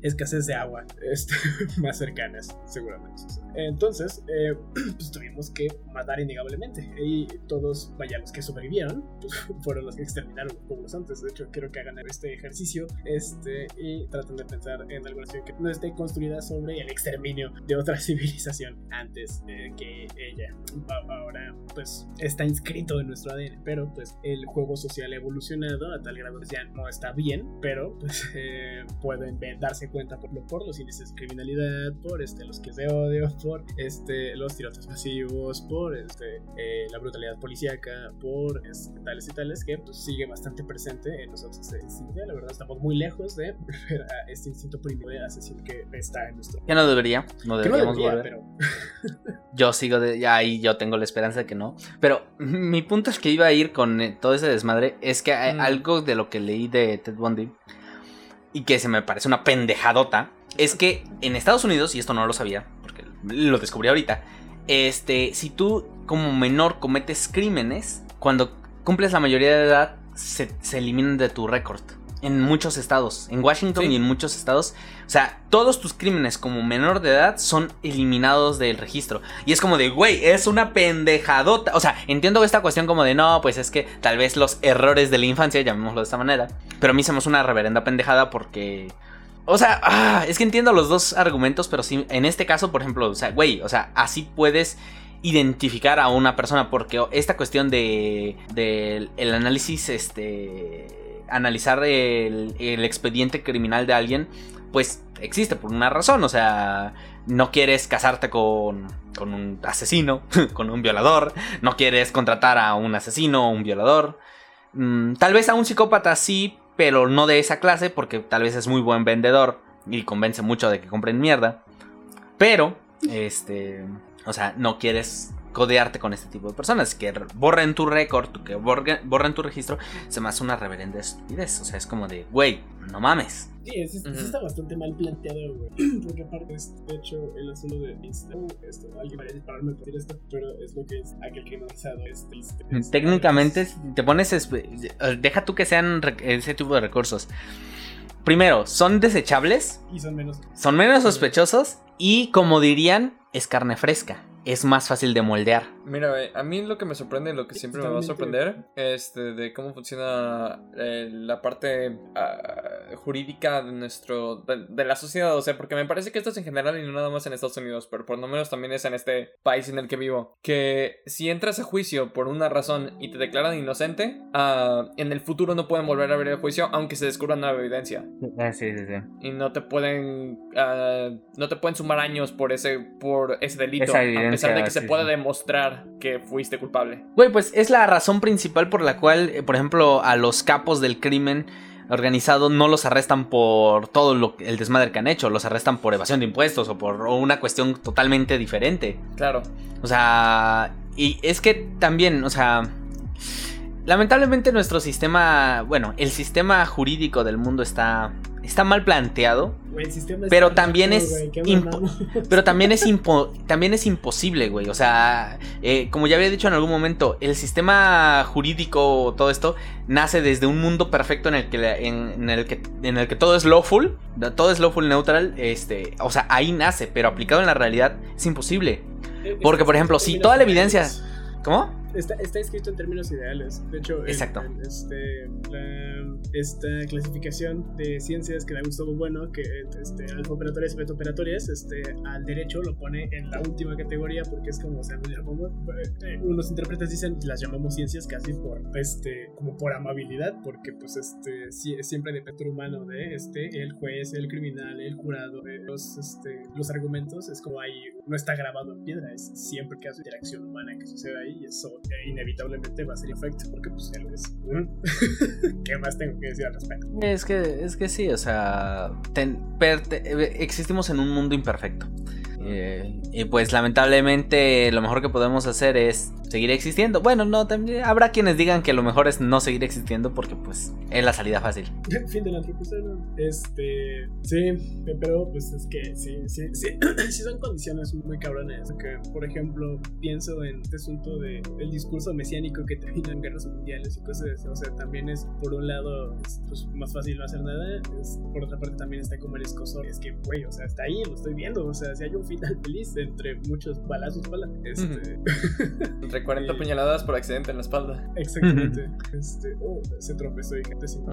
escasez de agua, este, más cercanas, seguramente. Entonces, eh, pues tuvimos que matar innegablemente, y todos, vaya, los que sobrevivieron, pues, fueron los que exterminaron los pueblos interesantes. De hecho, quiero que hagan este ejercicio este, y traten de pensar en alguna situación que no esté construida sobre el exterminio de otra civilización antes de que ella ahora pues está inscrito en nuestro ADN. Pero pues el juego social ha evolucionado a tal grado que ya no está bien, pero pues eh, pueden darse cuenta por, por los índices de criminalidad, por este, los que de odio, por este, los tiroteos masivos, por este, eh, la brutalidad policíaca, por este, tales y tales que pues, sigue bastante presente en nosotros. La verdad, estamos muy lejos de volver a este instinto primitivo de asesino que está en nuestro. Ya no debería, no deberíamos volver. Pero... yo sigo de, ahí, yo tengo la esperanza de que no. Pero mi punto es que iba a ir con eh, todo ese desmadre. Es que hay mm. algo de lo que leí de Ted Bundy y que se me parece una pendejadota. Es que en Estados Unidos, y esto no lo sabía, porque lo descubrí ahorita, este, si tú como menor cometes crímenes, cuando cumples la mayoría de edad, se, eliminan de tu récord. En muchos estados, en Washington y en muchos estados. O sea, todos tus crímenes como menor de edad son eliminados del registro. Y es como de, güey, es una pendejadota. O sea, entiendo esta cuestión como de, no, pues es que tal vez los errores de la infancia, llamémoslo de esta manera. Pero a mí se me hace una reverenda pendejada porque o sea, ah, es que entiendo los dos argumentos, pero sí, en este caso, por ejemplo, o sea, güey, o sea, así puedes identificar a una persona, porque esta cuestión de, el análisis, este, analizar el, expediente criminal de alguien, pues existe por una razón, o sea, no quieres casarte con, con un asesino, con un violador, no quieres contratar a un asesino o un violador, mm, tal vez a un psicópata sí, pero no de esa clase porque tal vez es muy buen vendedor y convence mucho de que compren mierda. Pero, este, o sea, no quieres codearte con este tipo de personas. Que borren tu récord, que borren, tu registro, se me hace una reverenda estupidez. O sea, es como de, güey, no mames. Sí, eso, está bastante mal planteado, güey. Porque aparte, de hecho, el asunto de Instagram, esto, alguien parece pararme por decir esto, pero es lo que es aquel criminalizado. Este, este, Técnicamente, te pones. Deja tú que sean ese tipo de recursos. Primero, son desechables. Y son menos. Son menos sospechosos. Y como dirían, es carne fresca es más fácil de moldear. Mira, a mí lo que me sorprende, lo que siempre me va a sorprender, este, de cómo funciona eh, la parte ah, jurídica de nuestro, de, la sociedad, o sea, porque me parece que esto es en general y no nada más en Estados Unidos, pero por lo menos también es en este país en el que vivo, que si entras a juicio por una razón y te declaran inocente, uh, en el futuro no pueden volver a abrir el juicio aunque se descubra nueva evidencia. Ah, sí, sí, sí. Y no te pueden, uh, no te pueden sumar años por ese, por ese delito pesar de que se pueda demostrar que fuiste culpable. Güey, pues es la razón principal por la cual, eh, por ejemplo, a los capos del crimen organizado no los arrestan por todo lo, el desmadre que han hecho, los arrestan por evasión de impuestos o por una cuestión totalmente diferente. Claro. O sea, y es que también, o sea, lamentablemente nuestro sistema, bueno, el sistema jurídico del mundo está está mal planteado. pero, también es, pero también es también es imposible, güey. O sea, eh, como ya había dicho en algún momento, el sistema jurídico, todo esto, nace desde un mundo perfecto en el que, en, el que, en el que todo es lawful, todo es lawful neutral. Este, o sea, ahí nace, pero aplicado en la realidad es imposible. Porque, por ejemplo, si toda la evidencia... ¿Cómo? Está, escrito en términos ideales. De hecho, Exacto. este, esta clasificación de ciencias que da Gustavo Bueno, que este, operatorias y beta operatorias, este, al derecho lo pone en la última categoría porque es como, o sea, eh, unos intérpretes dicen las llamamos ciencias casi por, este, como por amabilidad, porque pues este, siempre depende humano de este, el juez, el criminal, el jurado, los, este, los argumentos, es como ahí, no está grabado en piedra, es siempre que hace interacción humana que sucede ahí, eso inevitablemente va a ser efecto porque pues ya lo es. ¿Qué más tengo que decir al respecto? Es que, es que sí, o sea, eh, existimos en un mundo imperfecto. Eh, y pues lamentablemente lo mejor que podemos hacer es seguir existiendo. Bueno, no, también habrá quienes digan que lo mejor es no seguir existiendo porque pues es la salida fácil. fin del antropoceno. Este, sí, pero pues es que sí, sí, sí, sí son condiciones muy cabrones. Que, por ejemplo, pienso en este asunto de el discurso mesiánico que termina en guerras mundiales y cosas. O sea, también es, por un lado, es, pues, más fácil no hacer nada. por otra parte, también está como el escosor. Es que, güey, o sea, está ahí, lo estoy viendo. O sea, si hay un final feliz entre muchos balazos, bala. Este, Entre 40 Y- puñaladas por accidente en la espalda. exactamente. Este, oh, se tropezó y gente sin.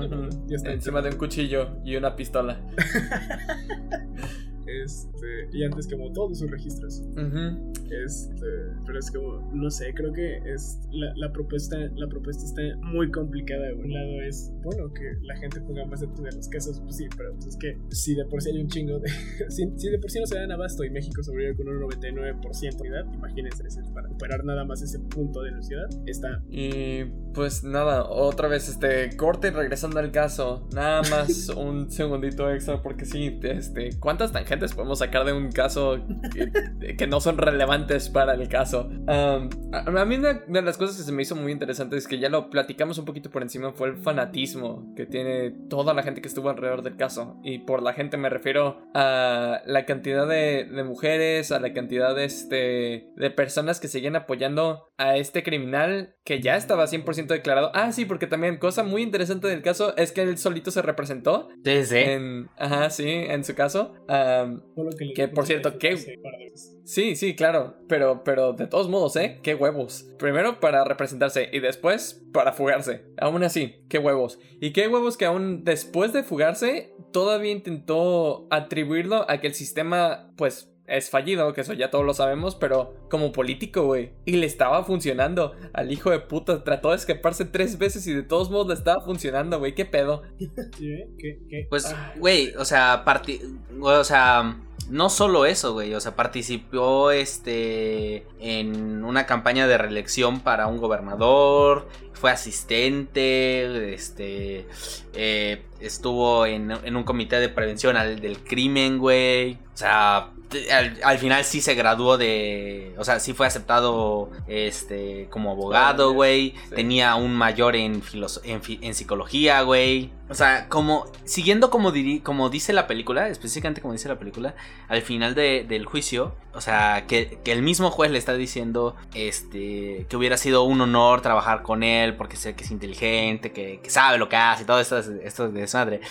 Ya está Encima de un cuchillo y una pistola. Este, y antes quemó todos sus registros. Ujú. Este, pero es como, no sé, creo que es la, la propuesta, la propuesta está muy complicada. Un lado es, bueno, que la gente ponga más atención en los casos, pues sí, pero pues es que si de por sí hay un chingo de, si, si de por sí no se dan abasto y México sobrevive con un 99% de edad, imagínense, es para operar nada más ese punto de velocidad, está Y pues nada, otra vez este corte regresando al caso. Nada más un segundito extra porque sí, este, ¿cuántas tangentes podemos sacar de un caso que, que no son relevantes para el caso? Um, a, mí una de las cosas que se me hizo muy interesante es que ya lo platicamos un poquito por encima fue el fanatismo que tiene toda la gente que estuvo alrededor del caso. Y por la gente me refiero a la cantidad de, de mujeres, a la cantidad de, este, de personas que seguían apoyando a este criminal que ya estaba 100% declarado. Ah, sí, porque también cosa muy interesante del caso es que él solito se representó Desde. en, ajá, sí, en su caso. Am, todo lo que Que, por cierto, veces. sí, sí, claro, pero, pero de todos modos, ¿eh? Qué huevos. Primero para representarse y después para fugarse. Aún así, qué huevos. Y qué huevos que aún después de fugarse, todavía intentó atribuirlo a que el sistema, pues, es fallido, que eso ya todos lo sabemos, pero como político, güey. Y le estaba funcionando. Al hijo de puta trató de escaparse tres veces y de todos modos le estaba funcionando, güey. ¿Qué pedo? ¿Sí? ¿Qué, qué? Pues, Ah, güey, o sea, parti o sea, no solo eso, güey, o sea, participó este en una campaña de reelección para un gobernador, fue asistente, este, eh, estuvo en, en un comité de prevención al- del crimen, güey, o sea, al, al final sí se graduó de, o sea, sí fue aceptado, este, como abogado, güey, Sí. tenía un mayor en, filoso- en, fi- en psicología, güey. O sea, como siguiendo como, diri- como dice la película, específicamente como dice la película, al final de- del juicio, o sea, que, que el mismo juez le está diciendo este, que hubiera sido un honor trabajar con él porque sé que es inteligente, que, que sabe lo que hace y todo esto, esto de desmadre.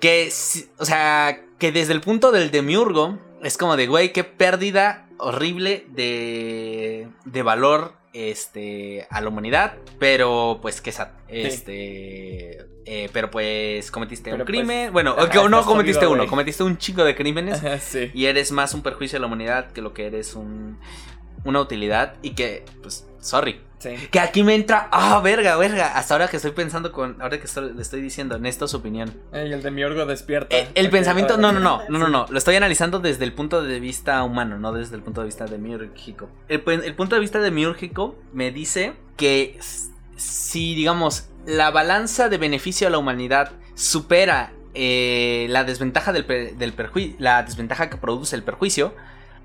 Que, o sea, que desde el punto del demiurgo es como de, güey, qué pérdida horrible de, de valor este, a la humanidad, pero pues que sad. Este, eh, pero pues cometiste Pero, un pues, crimen. bueno, ajá, o que- no cometiste uno, cometiste un chingo de crímenes Ajá, sí. y eres más un perjuicio a la humanidad que lo que eres un, una utilidad y que, pues, sorry. Sí. Que aquí me entra, ah, verga, verga. Hasta ahora que estoy pensando con, ahora que estoy- le estoy diciendo, Néstor, su opinión. Ey, el de mi orgo despierta. Eh, el pensamiento, no, no, no, no, no, no, lo estoy analizando desde el punto de vista humano, no desde el punto de vista demiúrgico. El, pu- el punto de vista demiúrgico me dice que si, digamos, la balanza de beneficio a la humanidad supera eh, la desventaja del, del perjuicio, la desventaja que produce el perjuicio,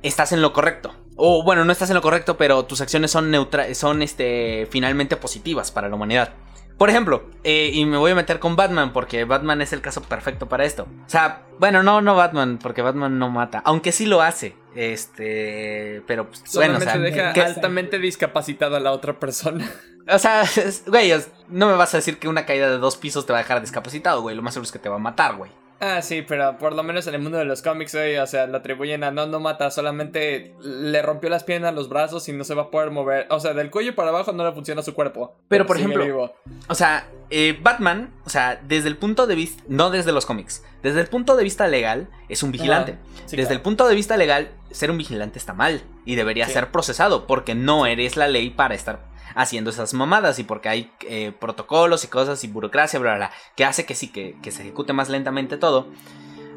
estás en lo correcto. O bueno, no estás en lo correcto, pero tus acciones son neutra son este finalmente positivas para la humanidad. Por ejemplo, eh, y me voy a meter con Batman porque Batman es el caso perfecto para esto. O sea, bueno, no, no Batman, porque Batman no mata, aunque sí lo hace. Este, pero pues, bueno, o sea, deja que- altamente discapacitada a la otra persona. o sea, güey, no me vas a decir que una caída de dos pisos te va a dejar discapacitado, güey. Lo más seguro es que te va a matar, güey. Ah, sí, pero por lo menos en el mundo de los cómics, o sea, lo atribuyen a no, no mata, solamente le rompió las piernas, los brazos y no se va a poder mover. O sea, del cuello para abajo no le funciona su cuerpo. Pero, por ejemplo, vivo. O sea, eh, Batman, o sea, desde el punto de vista, no desde los cómics, desde el punto de vista legal, es un vigilante. Sí, desde claro. el punto de vista legal, ser un vigilante está mal y debería Sí. ser procesado porque no eres la ley para estar haciendo esas mamadas y porque hay eh, protocolos y cosas y burocracia, bla, bla, bla, que hace que sí, que, que se ejecute más lentamente todo.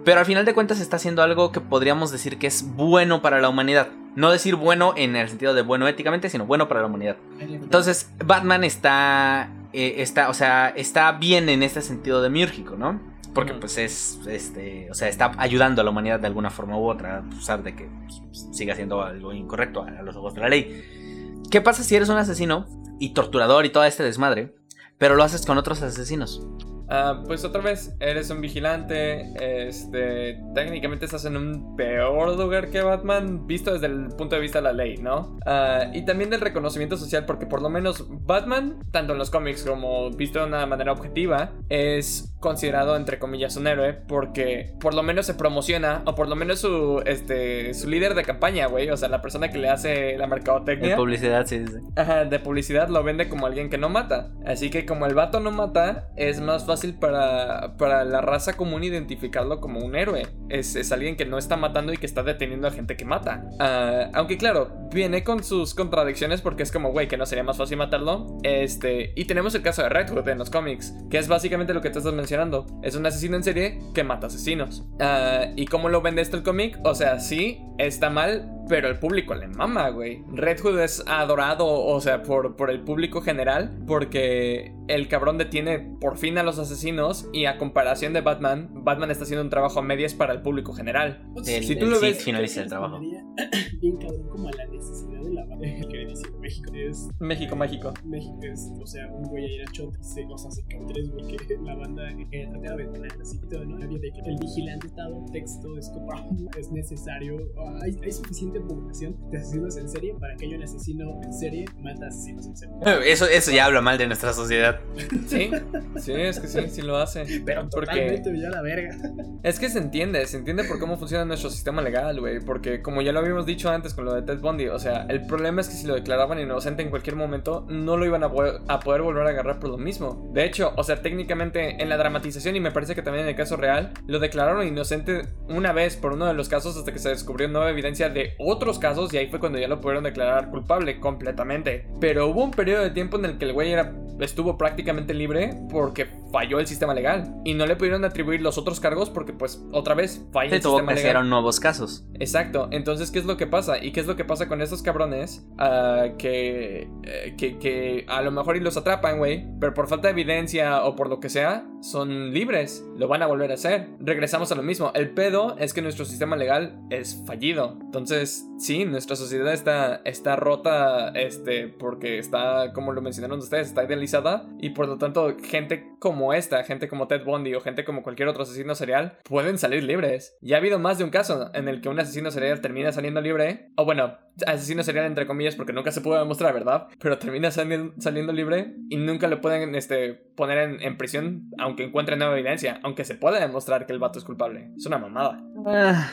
Pero al final de cuentas está haciendo algo que podríamos decir que es bueno para la humanidad. No decir bueno en el sentido de bueno éticamente, sino bueno para la humanidad. Entonces, Batman está, eh, está, o sea, está bien en este sentido demiúrgico, ¿no? Porque pues es, este, o sea, está ayudando a la humanidad de alguna forma u otra, a pesar de que pues, siga haciendo algo incorrecto a los ojos de la ley. ¿Qué pasa si eres un asesino y torturador y todo este desmadre, pero lo haces con otros asesinos? Ah, pues otra vez, eres un vigilante, este, técnicamente estás en un peor lugar que Batman, visto desde el punto de vista de la ley, ¿no? Ah, y también del reconocimiento social, porque por lo menos Batman, tanto en los cómics como visto de una manera objetiva, es considerado entre comillas un héroe, porque por lo menos se promociona, o por lo menos su, este, su líder de campaña, güey, o sea, la persona que le hace la mercadotecnia. De publicidad, sí, sí. Ajá, de publicidad lo vende como alguien que no mata. Así que como el vato no mata, es más fácil para, para la raza común identificarlo como un héroe. Es, es alguien que no está matando y que está deteniendo a gente que mata. Ah, aunque claro, viene con sus contradicciones porque es como, güey, que no sería más fácil matarlo. Este, y tenemos el caso de Red Hood en los cómics, que es básicamente lo que te estás mencionando. Es un asesino en serie que mata asesinos. Ah, ¿Y cómo lo vende esto el cómic? O sea, sí, está mal, pero el público le mama, güey. Red Hood es adorado, o sea, por, por el público general, porque el cabrón detiene por fin a los asesinos y a comparación de Batman, Batman está haciendo un trabajo a medias para el público general. El, Si tú el lo ves- finaliza el trabajo. Bien cabrón como a la necesidad de la banda. Que dice México es. México mágico. México es, o sea, un güey a ir a shot, se, se caen tres porque la banda eh, trataba de tener así todo, ¿no? Había de que el vigilante está dando texto, es como, es necesario, hay, hay suficiente población de asesinos en serie para que haya un asesino en serie mata asesinos en serie. Eso, eso ya habla mal de nuestra sociedad. Sí, sí, es que sí, sí lo hace. Pero Porque- ya la verga. Es que se entiende, se entiende por cómo funciona nuestro sistema legal, güey. Porque como ya lo habíamos dicho antes con lo de Ted Bundy, o sea, el problema es que si lo declaraban inocente en cualquier momento, no lo iban a, poder- a poder volver a agarrar por lo mismo. De hecho, o sea, técnicamente en la dramatización, y me parece que también en el caso real, lo declararon inocente una vez por uno de los casos hasta que se descubrió nueva evidencia de otros casos, y ahí fue cuando ya lo pudieron declarar culpable completamente. Pero hubo un periodo de tiempo en el que el güey era, estuvo prácticamente libre porque falló el sistema legal. Y no le pudieron atribuir los otros cargos porque, pues, otra vez falla Se el tuvo sistema que legal. nuevos casos. Exacto. Entonces, ¿qué es lo que pasa? ¿Y qué es lo que pasa con estos cabrones? Ah, que, eh, que, que a lo mejor y los atrapan, güey. Pero por falta de evidencia o por lo que sea, son libres. Lo van a volver a hacer. Regresamos a lo mismo. El pedo es que nuestro sistema legal es fallido. Entonces, sí, nuestra sociedad está, está rota, este, porque está, como lo mencionaron ustedes, está idealizada. Y por lo tanto, gente como esta, gente como Ted Bundy o gente como cualquier otro asesino serial, pueden salir libres. Ya ha habido más de un caso en el que un asesino serial termina saliendo libre. O bueno, asesino serial entre comillas porque nunca se pudo demostrar, ¿verdad? Pero termina sali- saliendo libre y nunca lo pueden este, poner en, prisión aunque encuentren nueva evidencia, aunque se pueda demostrar que el vato es culpable. Es una mamada. Ah,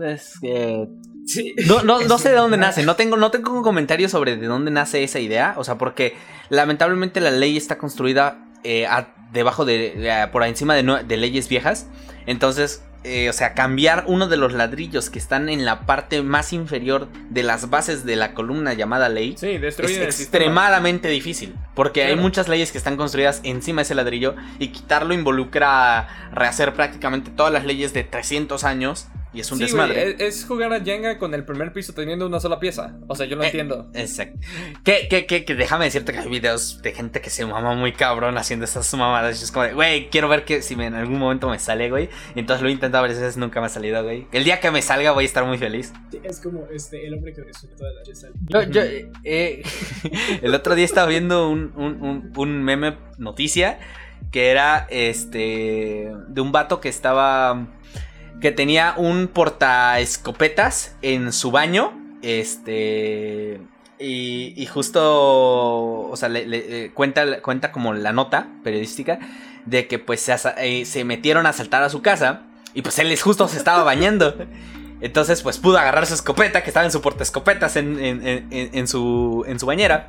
es que Sí. No, no, no sé de dónde una- nace, no tengo, no tengo un comentario sobre de dónde nace esa idea, o sea, porque lamentablemente la ley está construida eh, a- debajo de, eh, por encima de, leyes viejas, entonces, eh, o sea, cambiar uno de los ladrillos que están en la parte más inferior de las bases de la columna llamada ley, Sí, es sistema. extremadamente difícil, porque hay muchas leyes que están construidas encima de ese ladrillo y quitarlo involucra rehacer prácticamente todas las leyes de 300 años y es un Sí, desmadre. es, es jugar a Jenga con el primer piso teniendo una sola pieza. O sea, yo lo Eh, entiendo. Exacto. Que, que, que, que déjame decirte que hay videos de gente que se mama muy cabrón haciendo estas mamadas. Y es como de, güey, quiero ver que si me- en algún momento me sale, güey. Y entonces lo he intentado varias veces, nunca me ha salido, güey. El día que me salga voy a estar muy feliz. Sí, Es como este, el hombre que veces. Yo, yo, eh, eh, el otro día estaba viendo un, un, un, un meme noticia que era este de un vato que estaba que tenía un portaescopetas en su baño este y, y justo o sea le, eh, cuenta cuenta como la nota periodística de que pues se, eh, metieron a asaltar a su casa y pues él justo se estaba bañando entonces, pues pudo agarrar su escopeta, que estaba en su portaescopetas en, en su, en su bañera.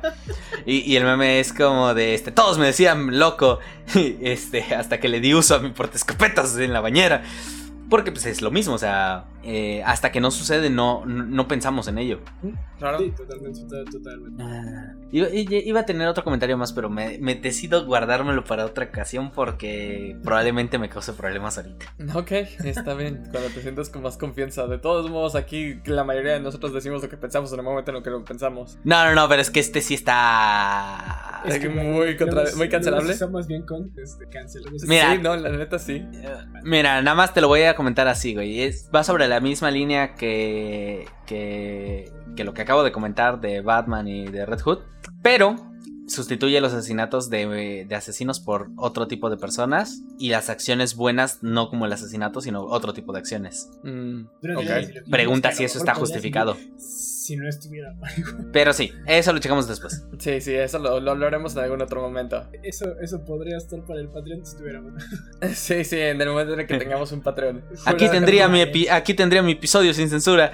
Y, y el meme es como de, este, todos me decían loco, este, hasta que le di uso a mi portaescopetas en la bañera. Porque pues es lo mismo, o sea, eh, hasta que no sucede no, no, pensamos en ello. Claro. Sí, totalmente, total- totalmente. Ah, Iba, a tener otro comentario más, pero me, me decido guardármelo para otra ocasión porque probablemente me cause problemas ahorita. Ok, está bien. Cuando te sientas con más confianza. De todos modos, aquí la mayoría de nosotros decimos lo que pensamos en el momento en el que lo pensamos. No, no, no, pero es que este sí está... Es que muy contra- muy cancelable. Estamos bien con este. Mira. Sí, no, la neta sí. Mira, nada más te lo voy a comentar así, güey. Es, va sobre la misma línea que, que, que lo que acabo de comentar de Batman y de Red Hood. Pero sustituye los asesinatos de, de asesinos por otro tipo de personas y las acciones buenas no como el asesinato, sino otro tipo de acciones. Mm, Pregunta si eso está justificado. Si no estuviera Mario. Pero sí, eso lo checamos después. Sí, sí, eso lo, lo hablaremos en algún otro momento. Eso, eso podría estar para el Patreon si estuviera Mario. Sí, sí, en el momento en el que tengamos un Patreon. Aquí tendría mi, epi- aquí tendría mi episodio sin censura.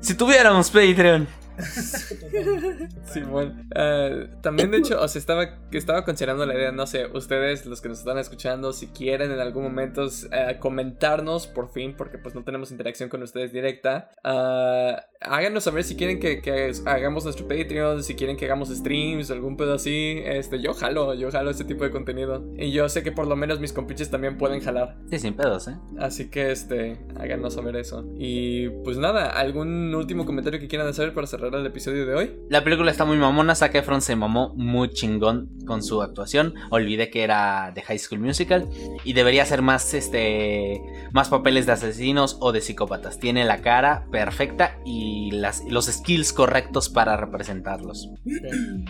Si tuviéramos Patreon. Simón. Eh, también, de hecho, o sea, estaba, estaba considerando la idea, no sé, ustedes, los que nos están escuchando, si quieren en algún momento eh, comentarnos, por fin, porque pues no tenemos interacción con ustedes directa, ah, háganos saber si quieren que, que hagamos nuestro Patreon, si quieren que hagamos streams, algún pedo así. Este, yo jalo, yo jalo ese tipo de contenido. Y yo sé que por lo menos mis compiches también pueden jalar. Sí, sin pedos, ¿eh? Así que, este, háganos saber eso. Y pues nada, ¿algún último comentario que quieran hacer para cerrar el episodio de hoy? La película está muy mamona. Zac Efron se mamó muy chingón con su actuación. Olvidé que era de High School Musical. Y debería ser más, este, más papeles de asesinos o de psicópatas. Tiene la cara perfecta y las, los skills correctos para representarlos.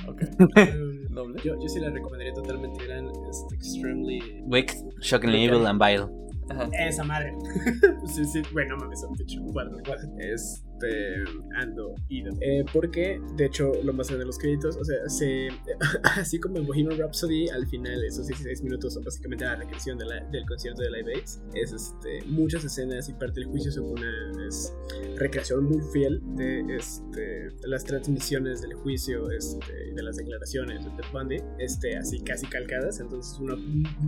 Ok. Doble. yo, yo sí la recomendaría totalmente. Eran este, extremely. Wicked, Shockingly Evil and Vile. Ajá. Esa madre. sí, sí. Bueno, mames, son dicho. Guarda. Este. Ando ido. Eh, porque, de hecho, lo más de los créditos, o sea, se. Así como en Bohemian Rhapsody, al final, esos 16 minutos son básicamente la recreación de la- del concierto de Live Aid. Es este. Muchas escenas y parte del juicio son una es, recreación muy fiel de este, las transmisiones del juicio, este, de las declaraciones de Ted Bundy, este, así casi calcadas. Entonces, una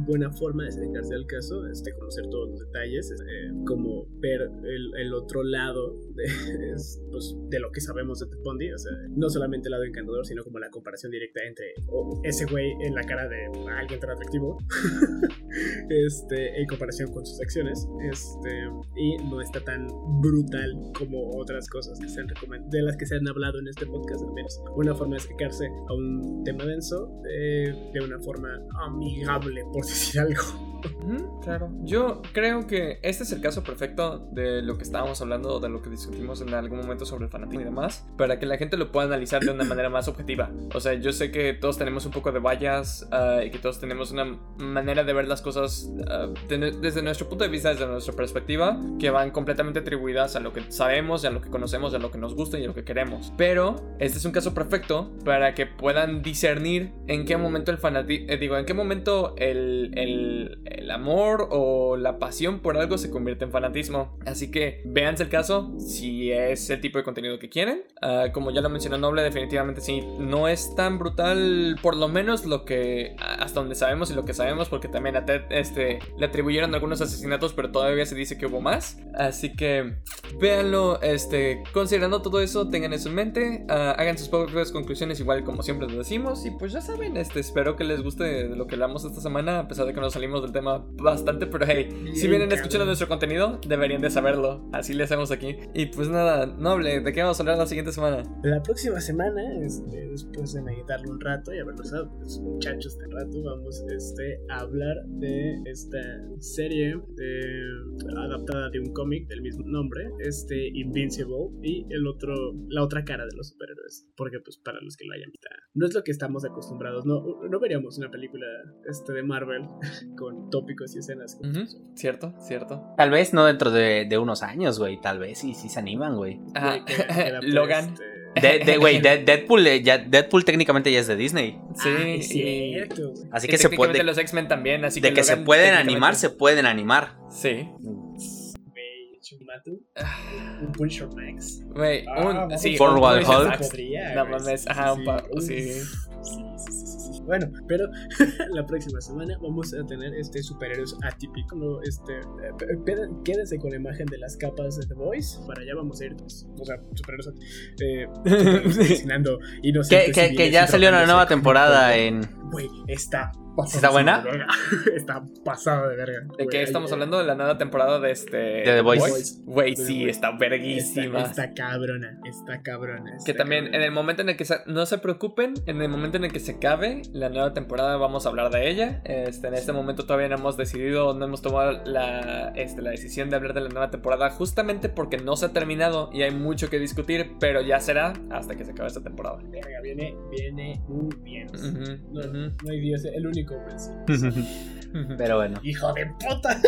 buena forma de acercarse al caso, este, conocer todos los detalles, eh, como ver el, el otro lado de, es, pues, de lo que sabemos de Ted Bundy, o sea, no solamente el lado encantador, sino como la comparación directa entre oh, ese güey en la cara de alguien tan atractivo, este, en comparación con sus acciones, este, y no está tan brutal como otras cosas que se han recomen- de las que se han hablado en este podcast, al menos. Una forma de acercarse a un tema denso eh, de una forma amigable, por decir algo. Claro. Yo creo que este es el caso perfecto de lo que estábamos hablando, de lo que discutimos en algún momento sobre el fanatismo y demás, para que la gente lo pueda analizar de una manera más objetiva. O sea, yo sé que todos tenemos un poco de vallas ah, y que todos tenemos una manera de ver las cosas de- desde nuestro punto de vista, desde nuestra perspectiva, que van completamente atribuidas a lo que sabemos, a lo que conocemos, a lo que nos gusta y a lo que queremos. Pero este es un caso perfecto para que puedan discernir en qué momento el fanatismo, digo, en qué momento el, el, el amor o la pasión por algo se convierte en fanatismo. Así que véanse el caso si es el tipo de contenido que quieren. Ah, como ya lo mencionó Noble, definitivamente sí, no es tan brutal, por lo menos lo que hasta donde sabemos y lo que sabemos, porque también a Ted este, le atribuyeron algunos asesinatos, pero todavía se dice que hubo más. Así que véanlo, este, considerando todo eso, tengan eso en mente, ah, hagan sus propias conclusiones igual como siempre les decimos y pues ya saben, este, espero que les guste de lo que hablamos esta semana, a pesar de que nos salimos del tema bastante, pero hey, si vienen escuchando nuestro contenido, deberían de saberlo, así le hacemos aquí. Y pues nada, Noble, ¿de qué vamos a hablar la siguiente semana? La próxima semana, este, después de meditarlo un rato y haberlos dado los muchachos de rato, vamos este, a hablar de esta serie de- adaptada de un cómic del mismo nombre, este Invincible, y el otro, la otra cara de los superhéroes. Porque, pues, para los que lo hayan visto, no es lo que estamos acostumbrados. No, no veríamos una película este, de Marvel con tópicos y escenas. Cierto, cierto. Tal vez no dentro de, de unos años, güey. Tal vez sí, sí se animan, güey. Ah, Que- que adapte, Logan. este, De- de- Güey, de- Deadpool, eh, ya, Deadpool técnicamente ya es de Disney. Sí, ah, es cierto, güey. Así que se puede. los X-Men también, así De que se Logan pueden técnicamente- animar, se pueden animar. Sí. Güey, Chumatu, un Punisher Max. Güey, Ah, un. vamos Sí, For un Wild Punisher Hulk. Max. Podría, No güey, mames, ajá, sí, un sí. Bueno, pero la próxima semana vamos a tener este superhéroes atípico. ¿no? Este, eh, quédense con la imagen de las capas de The Voice. Para allá vamos a ir. pues, o sea, superhéroes eh, asesinando Que, que- ya salió una nueva temporada en. Güey, está ¿Está buena? de verga. está pasado de verga. ¿De qué estamos eh, hablando? ¿De la nueva temporada de este. De The Voice. Güey, sí, está verguísima. Está, está cabrona, está cabrona. Que también cabrona. en el momento en el que se, no se preocupen, en el momento en el que se acabe la nueva temporada vamos a hablar de ella. Este, en este momento todavía no hemos decidido, no hemos tomado la, este, la decisión de hablar de la nueva temporada justamente porque no se ha terminado y hay mucho que discutir, pero ya será hasta que se acabe esta temporada. Verga, viene, viene muy bien. Ujú, No, ujú, no hay Dios, el único, Pero bueno. Hijo de puta.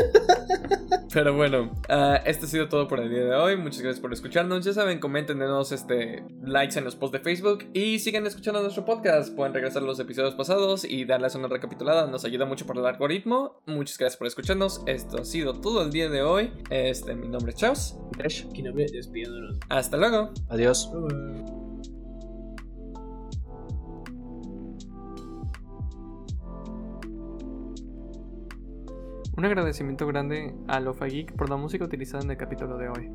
Pero bueno, ah, esto ha sido todo por el día de hoy. Muchas gracias por escucharnos. Ya saben, comenten, denos este, likes en los posts de Facebook y sigan escuchando nuestro podcast. Pueden regresar a los episodios pasados y darles una recapitulada. Nos ayuda mucho para el algoritmo. Muchas gracias por escucharnos. Esto ha sido todo el día de hoy. Este, mi nombre es Chaos. Hasta luego. Adiós. Un agradecimiento grande a Lofa Geek por la música utilizada en el capítulo de hoy.